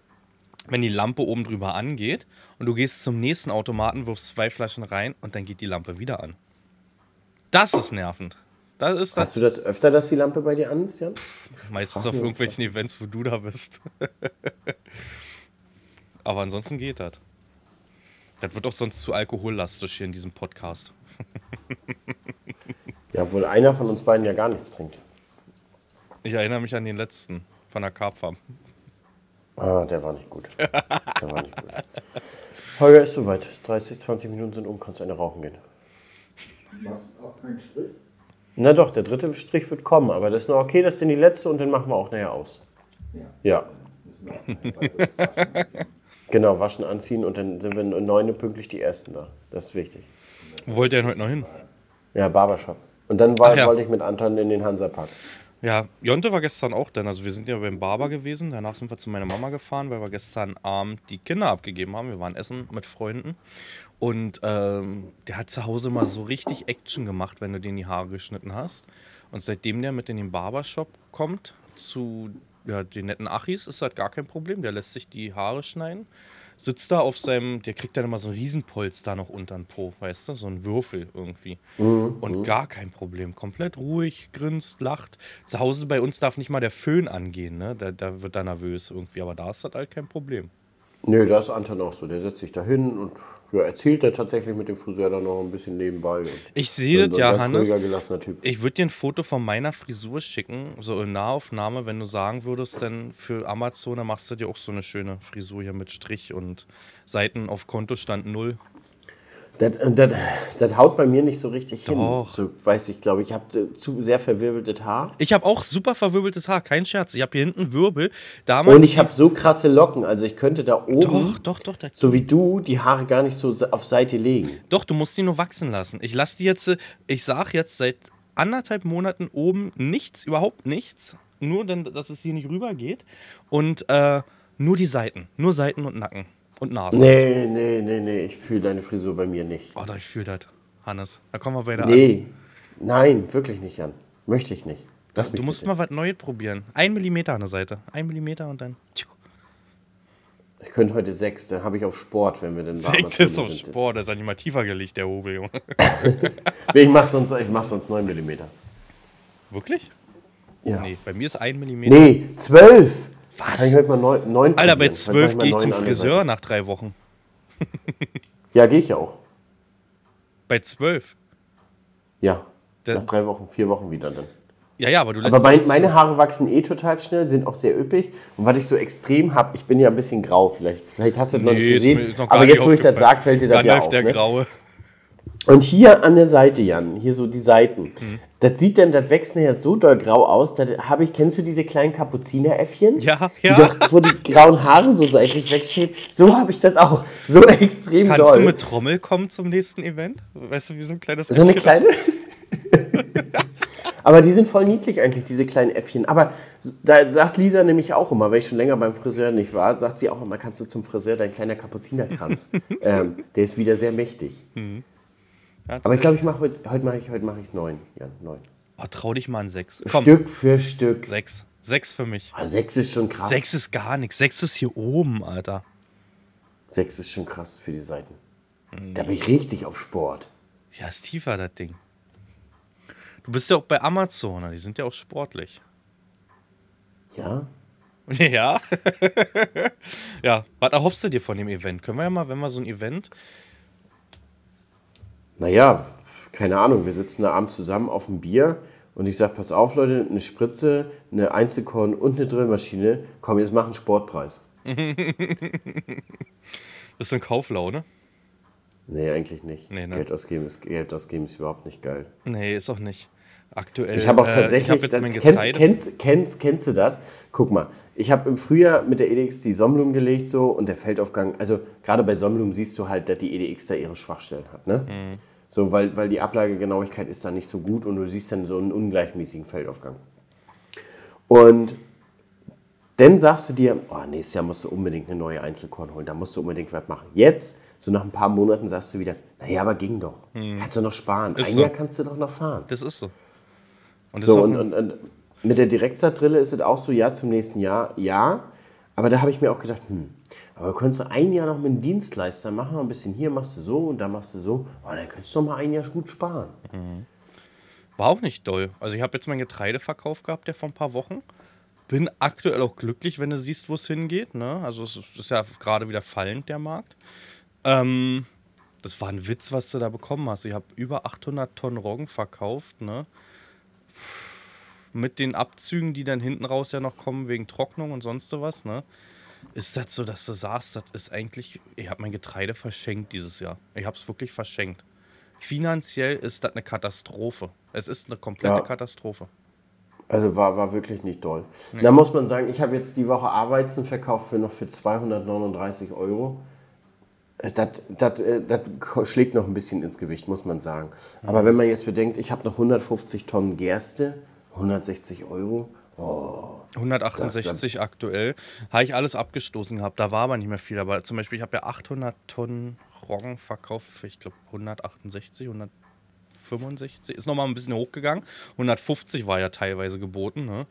wenn die Lampe oben drüber angeht und du gehst zum nächsten Automaten, wirfst zwei Flaschen rein und dann geht die Lampe wieder an. Das ist nervend. Das ist das Hast du das öfter, dass die Lampe bei dir an ist, Jan? meistens frag auf irgendwelchen Events, wo du da bist. Aber ansonsten geht das. Das wird doch sonst zu alkohollastig hier in diesem Podcast. Ja, obwohl einer von uns beiden ja gar nichts trinkt. Ich erinnere mich an den letzten von der Carp Farm. Ah, der war nicht gut. Der war nicht gut. Holger ist soweit. 30, 20 Minuten sind um, kannst eine rauchen gehen. Was auch kein Strich? Na doch, der dritte Strich wird kommen, aber das ist nur okay, das ist denn die letzte und den machen wir auch nachher aus. Ja. Ja. Genau, waschen, anziehen und dann sind wir um 9 Uhr pünktlich die Ersten da. Das ist wichtig. Wo wollt ihr denn heute noch hin? Ja, Barbershop. Und dann war, ja. wollte ich mit Anton in den Hansapark. Ja, Jonte war gestern auch dann. Also wir sind ja beim Barber gewesen. Danach sind wir zu meiner Mama gefahren, weil wir gestern Abend die Kinder abgegeben haben. Wir waren essen mit Freunden. Und ähm, der hat zu Hause mal so richtig Action gemacht, wenn du den die Haare geschnitten hast. Und seitdem der mit in den Barbershop kommt, zu ja, den netten Achis, ist das gar kein Problem. Der lässt sich die Haare schneiden. Sitzt da auf seinem, der kriegt dann immer so einen Riesenpolster noch unter den Po, weißt du? So ein Würfel irgendwie. Und gar kein Problem. Komplett ruhig, grinst, lacht. Zu Hause bei uns darf nicht mal der Föhn angehen, ne? Da, da wird er nervös irgendwie. Aber da ist das halt kein Problem. Nö, da ist Anton auch so. Der setzt sich da hin und ja, erzählt er tatsächlich mit dem Friseur dann noch ein bisschen nebenbei. Ich sehe so das ja, Hannes. Ich würde dir ein Foto von meiner Frisur schicken, so in Nahaufnahme, wenn du sagen würdest, denn für Amazon, dann machst du dir auch so eine schöne Frisur hier mit Strich und Seiten auf Kontostand null. Das, das, das haut bei mir nicht so richtig Doch. hin. So, weiß ich, glaube ich, habe zu sehr verwirbeltes Haar. Ich habe auch super verwirbeltes Haar, kein Scherz. Ich habe hier hinten Wirbel. Damals Und ich habe so krasse Locken. Also ich könnte da oben, Doch, doch, doch. So wie du, die Haare gar nicht so auf Seite legen. doch, du musst die nur wachsen lassen. Ich lasse die jetzt, äh, ich sag jetzt seit anderthalb Monaten oben nichts, überhaupt nichts. Nur, dann, dass es hier nicht rübergeht. Und äh, nur die Seiten. Nur Seiten und Nacken. Und Nase. Nee, nee, nee, nee. Ich fühle deine Frisur bei mir nicht. Oh, doch, ich fühle das. Hannes, da kommen wir beide an. Nee. Nein, wirklich nicht, Jan. Möchte ich nicht. Mich Du musst bitte. mal was Neues probieren. Ein Millimeter an der Seite. Ein Millimeter und dann. Ich könnte heute sechs, dann habe ich auf Sport, wenn wir dann Sechs ist auf Sport, das ist eigentlich mal tiefer gelegt, der Hobel, Junge. Ich mach sonst, ich mach sonst 9 mm. Wirklich? Ja. Nee, bei mir ist ein Millimeter. Nee, 12. Was? Kann ich heute mal 9, 9 Alter, bei probieren. Heute mach 12 mal gehe ich neun zum Friseur nach drei Wochen. Ja, gehe ich ja auch. Bei 12? Ja. Der- Nach drei Wochen, vier Wochen wieder dann. Ja, ja, aber du lässt Aber mein, meine Haare wachsen eh total schnell, sind auch sehr üppig. Und was ich so extrem habe, ich bin ja ein bisschen grau. Vielleicht, vielleicht hast du das noch Nee, nicht ist mir- gesehen. noch aber nicht jetzt, wo ich das sage, fällt dir das ja Gandalf auf. der Ne? Graue. Und hier an der Seite, Jan, hier so die Seiten, Mhm. das sieht dann, das wächst nachher so doll grau aus, da habe ich, kennst du diese kleinen Kapuzineräffchen? Ja, Die ja. doch, wo die grauen Haare so seitlich wegschieben. So habe ich das auch. So extrem Kannst doll. du mit Trommel kommen zum nächsten Event? Weißt du, wie so ein kleines so eine kleine. Aber die sind voll niedlich eigentlich, diese kleinen Äffchen. Aber da sagt Lisa nämlich auch immer, weil ich schon länger beim Friseur nicht war, sagt sie auch immer, kannst du zum Friseur dein kleiner Kapuzinerkranz. ähm, der ist wieder sehr mächtig. Ja, Aber ich glaube, ich mache heute, heute mache ich, heute mache ich neun. Ja, neun. oh, trau dich mal an sechs. Komm, Stück für Stück. sechs. Sechs für mich. Ah, sechs ist schon krass. Sechs ist gar nichts. Sechs ist hier oben, Alter. Sechs ist schon krass für die Seiten. Mhm. Da bin ich richtig auf Sport. Ja, ist tiefer, das Ding. Du bist ja auch bei Amazon, die sind ja auch sportlich. Ja? Ja. ja, was erhoffst du dir von dem Event? Können wir ja mal, wenn wir so ein Event. Naja, keine Ahnung, wir sitzen da abends zusammen auf dem Bier und ich sag, pass auf, Leute, eine Spritze, eine Einzelkorn und eine Drillmaschine. Komm, jetzt machen Sportpreis. Bist du in Kauflaune? Nee, eigentlich nicht. Nee, ne? Geld, ausgeben ist, Geld ausgeben ist überhaupt nicht geil. Nee, ist auch nicht. Aktuell. Ich habe auch äh, tatsächlich, ich hab das- kennst, kennst, kennst, kennst du das? Guck mal, ich habe im Frühjahr mit der EDX die Sonnenblumen gelegt so und der Feldaufgang, also gerade bei Sonnenblumen siehst du halt, dass die EDX da ihre Schwachstellen hat, ne? Mhm. So, weil, weil die Ablagegenauigkeit ist da nicht so gut und du siehst dann so einen ungleichmäßigen Feldaufgang. Und dann sagst du dir, oh, nächstes Jahr musst du unbedingt eine neue Einzelkorn holen, da musst du unbedingt was machen. Jetzt, so nach ein paar Monaten, sagst du wieder, naja, aber ging doch. Kannst du noch sparen. Ein Mhm. so. Jahr kannst du doch noch fahren. Das ist so. Und So, und, und, und mit der Direktsaatdrille ist es auch so, ja, zum nächsten Jahr, ja. Aber da habe ich mir auch gedacht, hm, aber du könntest du ein Jahr noch mit einem Dienstleister machen, ein bisschen hier machst du so und da machst du so. Oh, dann könntest du noch mal ein Jahr gut sparen. War auch nicht doll. Also ich habe jetzt meinen Getreideverkauf gehabt, der vor ein paar Wochen. Bin aktuell auch glücklich, wenn du siehst, wo es hingeht. Ne? Also es ist, ist ja gerade wieder fallend, der Markt. Ähm, das war ein Witz, was du da bekommen hast. Ich habe über 800 Tonnen Roggen verkauft. Ne? Mit den Abzügen, die dann hinten raus ja noch kommen wegen Trocknung und sonst was. Ne? Ist das so, dass du sagst, das ist eigentlich, ich habe mein Getreide verschenkt dieses Jahr. Ich habe es wirklich verschenkt. Finanziell ist das eine Katastrophe. Es ist eine komplette Ja. Katastrophe. Also war, war wirklich nicht doll. Da muss man sagen, ich habe jetzt die Woche Arbeitsen verkauft für noch für 239 Euro. Äh, Das, das, äh, das schlägt noch ein bisschen ins Gewicht, muss man sagen. Aber wenn man jetzt bedenkt, ich habe noch 150 Tonnen Gerste, 160 Euro. 168 aktuell. Habe ich alles abgestoßen gehabt. Da war aber nicht mehr viel. Aber zum Beispiel, ich habe ja 800 Tonnen Roggen verkauft. Ich glaube 168, 165. Ist nochmal ein bisschen hochgegangen. 150 war ja teilweise geboten. Ne?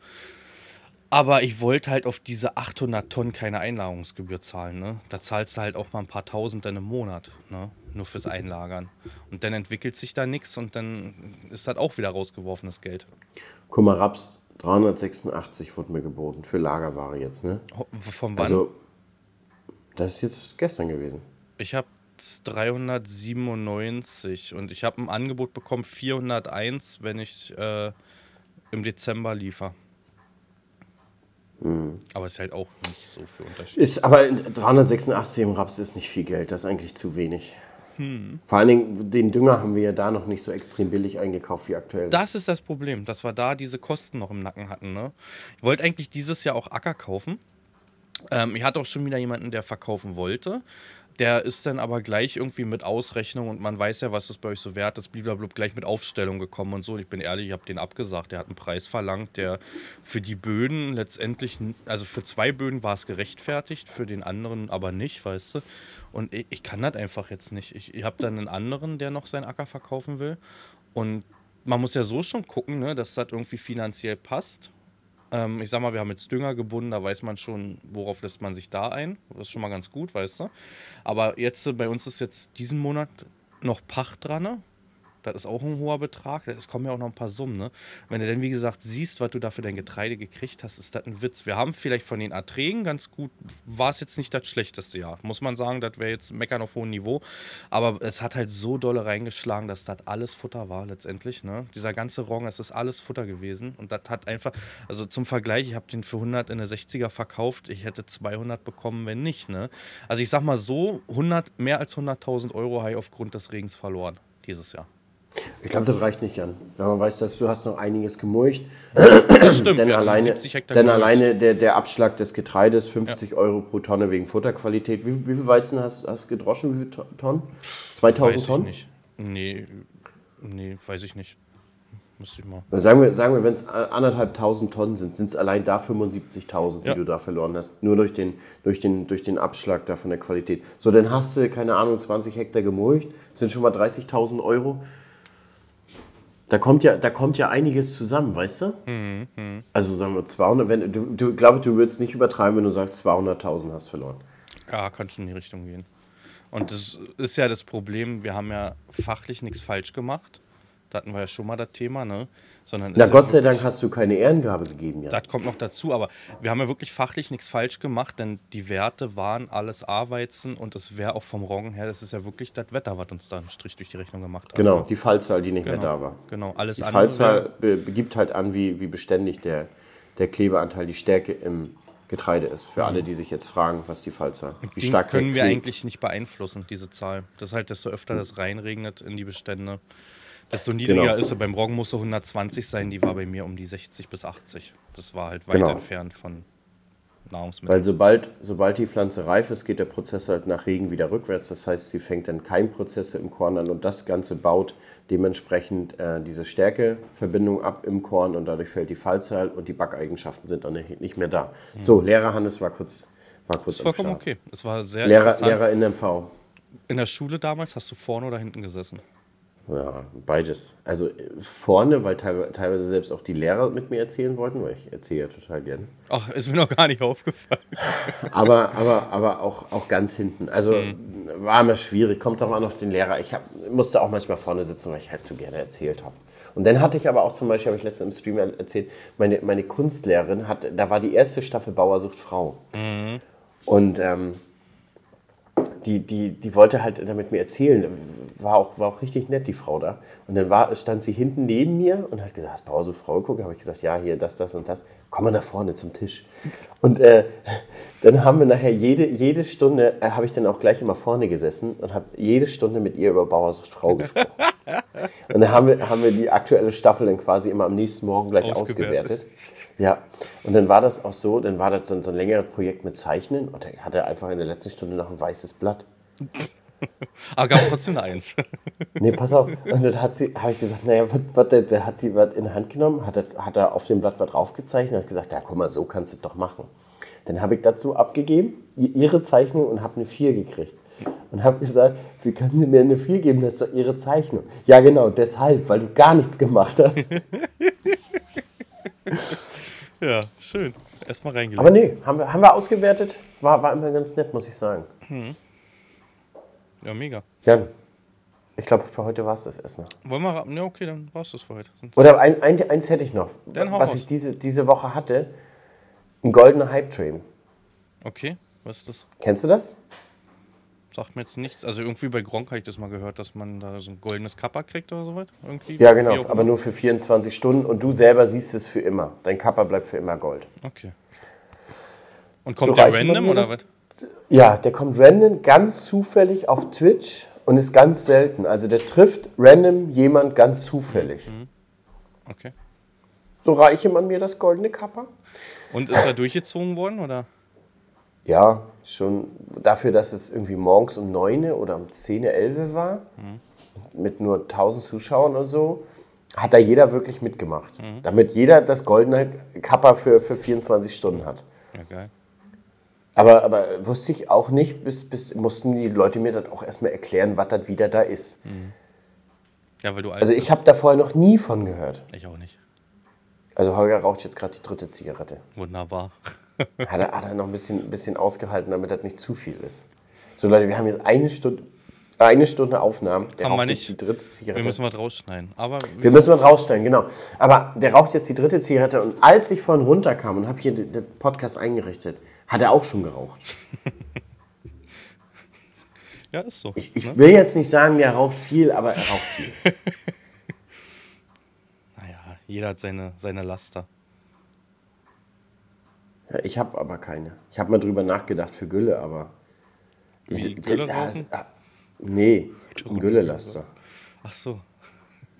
Aber ich wollte halt auf diese 800 Tonnen keine Einlagerungsgebühr zahlen. Ne? Da zahlst du halt auch mal ein paar Tausend dann im Monat. Ne? Nur fürs Einlagern. Und dann entwickelt sich da nichts und dann ist das auch wieder rausgeworfenes Geld. Guck mal, Raps 386 wurde mir geboten für Lagerware jetzt, ne? Von wann? Also, das ist jetzt gestern gewesen. Ich habe 397 und ich habe ein Angebot bekommen 401, wenn ich äh, im Dezember liefer. Aber ist halt auch nicht so viel Unterschied. Ist aber 386 im Raps ist nicht viel Geld, das ist eigentlich zu wenig. Vor allen Dingen, den Dünger haben wir ja da noch nicht so extrem billig eingekauft wie aktuell. Das ist das Problem, dass wir da diese Kosten noch im Nacken hatten. Ne? Ich wollte eigentlich dieses Jahr auch Acker kaufen. Ähm, ich hatte auch schon wieder jemanden, der verkaufen wollte. Der ist dann aber gleich irgendwie mit Ausrechnung und man weiß ja, was das bei euch so wert ist, blablabla, gleich mit Aufstellung gekommen und so. Und ich bin ehrlich, ich habe den abgesagt. Der hat einen Preis verlangt, der für die Böden letztendlich, also für zwei Böden war es gerechtfertigt, für den anderen aber nicht, weißt du. Und ich, ich kann das einfach jetzt nicht. Ich, ich habe dann einen anderen, der noch seinen Acker verkaufen will. Und man muss ja so schon gucken, ne, dass das irgendwie finanziell passt. Ähm, ich sag mal, wir haben jetzt Dünger gebunden, da weiß man schon, worauf lässt man sich da ein. Das ist schon mal ganz gut, weißt du. Aber jetzt, äh, bei uns ist jetzt diesen Monat noch Pacht dran. Das ist auch ein hoher Betrag. Es kommen ja auch noch ein paar Summen. Ne? Wenn du dann, wie gesagt, siehst, was du da für dein Getreide gekriegt hast, ist das ein Witz. Wir haben vielleicht von den Erträgen ganz gut, war es jetzt nicht das schlechteste Jahr. Muss man sagen, das wäre jetzt meckern auf hohem Niveau. Aber es hat halt so dolle reingeschlagen, dass das alles Futter war letztendlich. Ne? Dieser ganze Roggen, es ist alles Futter gewesen. Und das hat einfach, also zum Vergleich, ich habe den für 100 in der 60er verkauft. Ich hätte 200 bekommen, wenn nicht. Ne? Also ich sag mal so, 100, mehr als 100.000 Euro habe ich aufgrund des Regens verloren dieses Jahr. Ich glaube, das reicht nicht an. Wenn man weiß, dass du hast noch einiges gemulcht. Das stimmt, Denn alleine, 70 Hektar denn alleine der, der Abschlag des Getreides, 50 Euro pro Tonne wegen Futterqualität. Wie, wie viel Weizen hast du gedroschen? Wie viele To- Tonnen? 2000 Weiß ich Tonnen? nicht. Nee, nee, weiß ich nicht. Müsste ich mal. Sagen wir, sagen wir wenn es anderthalbtausend Tonnen sind, sind es allein da 75.000, die Ja. du da verloren hast. Nur durch den, durch, den, durch den Abschlag da von der Qualität. So, dann hast du, keine Ahnung, 20 Hektar gemulcht, sind schon mal 30.000 Euro. Da kommt, ja, da kommt ja einiges zusammen, weißt du? Mhm, Also sagen wir 200, wenn, du, du glaube, du würdest nicht übertreiben, wenn du sagst, 200.000 hast verloren. Ja, kann schon in die Richtung gehen. Und das ist ja das Problem, wir haben ja fachlich nichts falsch gemacht. Da hatten wir ja schon mal das Thema, ne? Sondern Na ist Gott sei Dank hast du keine Ehrengabe gegeben, ja. Das kommt noch dazu, aber wir haben ja wirklich fachlich nichts falsch gemacht, denn die Werte waren alles A-Weizen und es wäre auch vom Roggen her, das ist ja wirklich das Wetter, was uns da einen Strich durch die Rechnung gemacht hat. Genau, die Fallzahl, die nicht genau, mehr da war. Genau, alles Die. Fallzahl begibt halt an, wie, wie beständig der, der Klebeanteil, die Stärke im Getreide ist. Für alle, die sich jetzt fragen, was die Fallzahl, wie die stark können wir eigentlich nicht beeinflussen, diese Zahl. Das ist halt, desto öfter das reinregnet in die Bestände, desto niedriger Genau. ist. Beim Roggen muss sie 120 sein, die war bei mir um die 60 bis 80. Das war halt weit Genau. entfernt von Nahrungsmitteln. Weil sobald, sobald die Pflanze reif ist, geht der Prozess halt nach Regen wieder rückwärts. Das heißt, sie fängt dann Keimprozesse im Korn an und das Ganze baut dementsprechend äh, diese Stärkeverbindung ab im Korn und dadurch fällt die Fallzahl und die Backeigenschaften sind dann nicht mehr da. So, Lehrer Hannes war kurz, war kurz ist vollkommen am Start. okay. Es war sehr Lehrer, interessant. Lehrer in MV. In der Schule damals hast du vorne oder hinten gesessen? Ja, beides. Also äh, vorne, weil teilweise, selbst auch die Lehrer mit mir erzählen wollten, weil ich erzähle ja total gerne. Ach, ist mir noch gar nicht aufgefallen. Aber, aber, aber auch, auch ganz hinten. Also war immer schwierig, kommt auch an auf den Lehrer. Ich hab, musste auch manchmal vorne sitzen, weil ich halt so gerne erzählt habe. Und dann hatte ich aber auch zum Beispiel, habe ich letztens im Stream erzählt, meine, meine Kunstlehrerin hat, da war die erste Staffel Bauersucht Frau. Und ähm, die, die, die wollte halt damit mir erzählen. War auch, war auch richtig nett, die Frau da. Und dann war, stand sie hinten neben mir und hat gesagt, hast du Frau gucken? habe ich gesagt, ja, hier, das, das und das. Komm mal nach vorne zum Tisch. Und äh, dann haben wir nachher jede, jede Stunde, äh, habe ich dann auch gleich immer vorne gesessen und habe jede Stunde mit ihr über Bauersucht Frau gesprochen. und dann haben wir, haben wir die aktuelle Staffel dann quasi immer am nächsten Morgen gleich Ausgewertet. ausgewertet. Ja, und dann war das auch so, dann war das so, so ein längeres Projekt mit Zeichnen und er hatte einfach in der letzten Stunde noch ein weißes Blatt. Aber gab trotzdem eine Eins. Nee, pass auf. Und dann hat sie, habe ich gesagt, naja, was, der, der hat sie was in die Hand genommen, hat, er- hat er auf dem Blatt was draufgezeichnet und hat gesagt, ja, guck mal, so kannst du es doch machen. Dann habe ich dazu abgegeben, ihre Zeichnung und habe eine 4 gekriegt. Und habe gesagt, wie können Sie mir eine 4 geben? Das ist doch Ihre Zeichnung. Ja, genau, deshalb, weil du gar nichts gemacht hast. Ja, schön. Erstmal reingelegt. Aber nee, haben wir, haben wir ausgewertet. War, war immer ganz nett, muss ich sagen. Ja, mega. Jan, ich glaube, für heute war es das erstmal. Wollen wir? Ja, okay, dann war's das für heute. Sonst Oder ein, ein, eins hätte ich noch, Dann was raus. ich diese, diese Woche hatte. Ein goldener Hype-Train. okay, was ist das? Kennst du das? Sagt mir jetzt nichts. Also irgendwie bei Gronk habe ich das mal gehört, dass man da so ein goldenes Kappa kriegt oder sowas. Irgendwie. Ja, genau, aber immer. nur für 24 Stunden und du selber siehst es für immer. Dein Kappa bleibt für immer Gold. Okay. Und kommt So der random oder was? Ja, der kommt random ganz zufällig auf Twitch und ist ganz selten. Also der trifft random jemand ganz zufällig. Mhm. Okay. So reiche man mir das goldene Kappa? Und ist er durchgezogen worden oder? Ja, schon dafür, dass es irgendwie morgens um 9 oder um 10, 11 war, mit nur 1000 Zuschauern oder so, hat da jeder wirklich mitgemacht. Damit jeder das goldene Kappa für, für 24 Stunden hat. Ja, geil. Aber, aber wusste ich auch nicht, bis, bis mussten die Leute mir das auch erstmal erklären, was das wieder da ist. Ja, weil du Also ich habe da vorher noch nie von gehört. Ich auch nicht. Also Holger raucht jetzt gerade die dritte Zigarette. Wunderbar. Hat er, hat er noch ein bisschen, bisschen ausgehalten, damit das nicht zu viel ist. So Leute, wir haben jetzt eine Stunde, eine Stunde Aufnahmen. Der Haben wir raucht nicht. jetzt die dritte Zigarette. Wir müssen was rausschneiden. Aber Wir müssen was rausstellen, genau. Aber der raucht jetzt die dritte Zigarette und als ich vorhin runterkam und habe hier den Podcast eingerichtet, hat er auch schon geraucht. ja, ist so. Ich, ich will jetzt nicht sagen, der raucht viel, aber er raucht viel. Naja, jeder hat seine, seine Laster. Ja, ich habe aber keine. Ich habe mal drüber nachgedacht für Gülle, aber. Wie, Ich- Gülle da ist- ah, nee, ein Güllelaster. Ach so.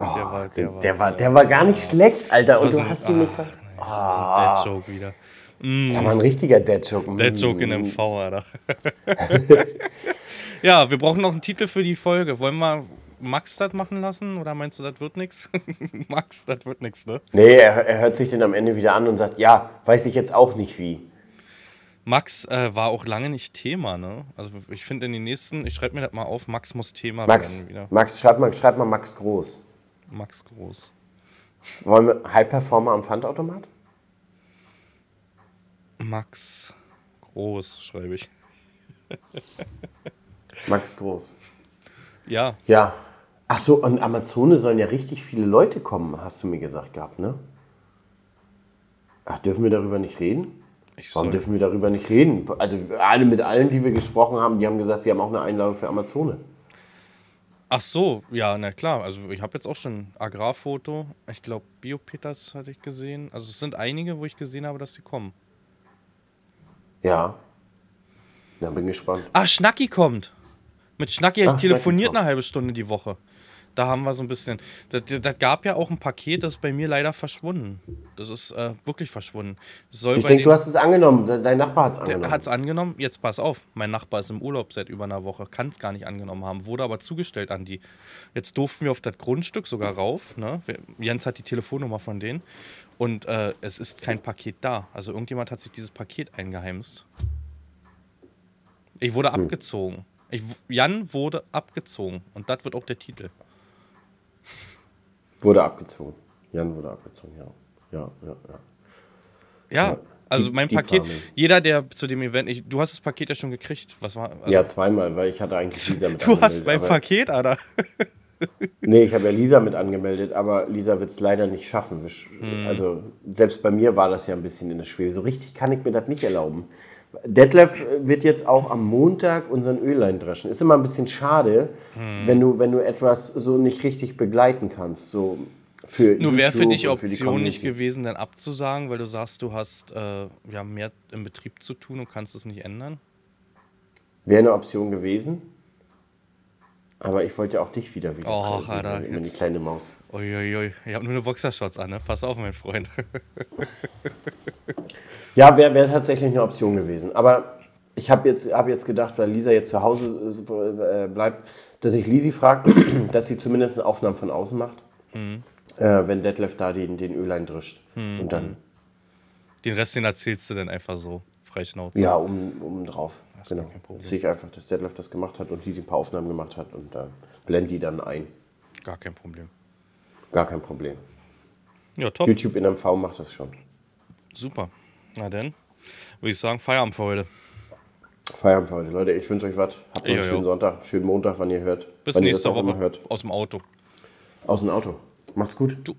Oh, der war, der, der, war, der war gar nicht schlecht, Alter. Und so du ein- hast ihn nicht ah, ver Das ist ein Dead-Joke wieder. Der war ein richtiger Dead-Joke. Dead-Joke in MV, Alter. ja, wir brauchen noch einen Titel für die Folge. Wollen wir Max das machen lassen? Oder meinst du, das wird nichts? Max, das wird nichts, ne? Nee, er, er hört sich den am Ende wieder an und sagt, ja, weiß ich jetzt auch nicht wie. Max äh, war auch lange nicht Thema, ne? Also ich finde in den nächsten, ich schreibe mir das mal auf, Max muss Thema Max, werden wieder. Max, schreib mal, schreib mal Max Groß. Max Groß. Wollen wir High Performer am Pfandautomat? Max Groß, schreibe ich. Max Groß. Ja, Ja. Ach so, und Amazone sollen ja richtig viele Leute kommen, hast du mir gesagt gehabt, ne? Ach, dürfen wir darüber nicht reden? ich Warum soll. dürfen wir darüber nicht reden? Also alle mit allen, die wir gesprochen haben, die haben gesagt, sie haben auch eine Einladung für Amazone. Ach so, ja, na klar. Also ich habe jetzt auch schon ein Agrarfoto. Ich glaube, Biopeters hatte ich gesehen. Also es sind einige, wo ich gesehen habe, dass sie kommen. Ja. Na, bin gespannt. Ah, Schnacki kommt. Mit Schnacki habe ich telefoniert eine halbe Stunde die Woche. Da haben wir so ein bisschen. Das, das gab ja auch ein Paket, das ist bei mir leider verschwunden. Das ist äh, wirklich verschwunden. Soll Ich denke, du hast es angenommen. De- Dein Nachbar hat es angenommen. Hat es angenommen. Jetzt pass auf, mein Nachbar ist im Urlaub seit über einer Woche, kann es gar nicht angenommen haben, wurde aber zugestellt an die. Jetzt durften wir auf das Grundstück sogar rauf. Ne? Jens hat die Telefonnummer von denen und äh, es ist kein Paket da. Also irgendjemand hat sich dieses Paket eingeheimst. Ich wurde abgezogen. Ich, Jan wurde abgezogen und das wird auch der Titel. Wurde abgezogen. Jan wurde abgezogen, ja. Ja, ja, ja. Ja, also Deep- mein Deep Paket, Farming. jeder, der zu dem Event, ich, du hast das Paket ja schon gekriegt. Was war? Also, Ja, zweimal, weil ich hatte eigentlich Lisa mit du hast angemeldet, mein aber- Paket, Alter. Nee, ich habe ja Lisa mit angemeldet, aber Lisa wird es leider nicht schaffen. Hm. Also selbst bei mir war das ja ein bisschen in der Schwebe. So richtig kann ich mir das nicht erlauben. Detlef wird jetzt auch am Montag unseren Öllein dreschen. Ist immer ein bisschen schade, Hm. wenn, du, wenn du etwas so nicht richtig begleiten kannst. So für Nur wäre für dich und für die Option nicht gewesen, dann abzusagen, weil du sagst, du hast äh, ja, mehr im Betrieb zu tun und kannst es nicht ändern? Wäre eine Option gewesen. Aber ich wollte ja auch dich wieder wieder sehen, Alter, immer die jetzt- kleine Maus. Uiuiui, ich habe nur eine Boxershorts an, ne? Pass auf, mein Freund. Ja, wäre wär tatsächlich eine Option gewesen. Aber ich habe jetzt, hab jetzt gedacht, weil Lisa jetzt zu Hause äh, bleibt, dass ich Lisi frage, dass sie zumindest eine Aufnahme von außen macht. Mhm. Äh, wenn Detlef da den, den Ölein drischt. Und dann, Den Rest, den erzählst du dann einfach so, freischnauze. ja, um, um drauf. ist Genau. gar kein Problem. Sehe ich einfach, dass Detlef das gemacht hat und Lisi ein paar Aufnahmen gemacht hat und da blend die dann ein. Gar kein Problem. Gar kein Problem. Ja, top. YouTube in MV macht das schon. Super. Na dann, würde ich sagen, Feierabend für heute. Feierabend für heute. Leute, ich wünsche euch was. Habt einen Ja, schönen ja. Sonntag, schönen Montag, wann ihr hört. Bis nächste Woche hört. aus dem Auto. Aus dem Auto. Macht's gut. Tschu.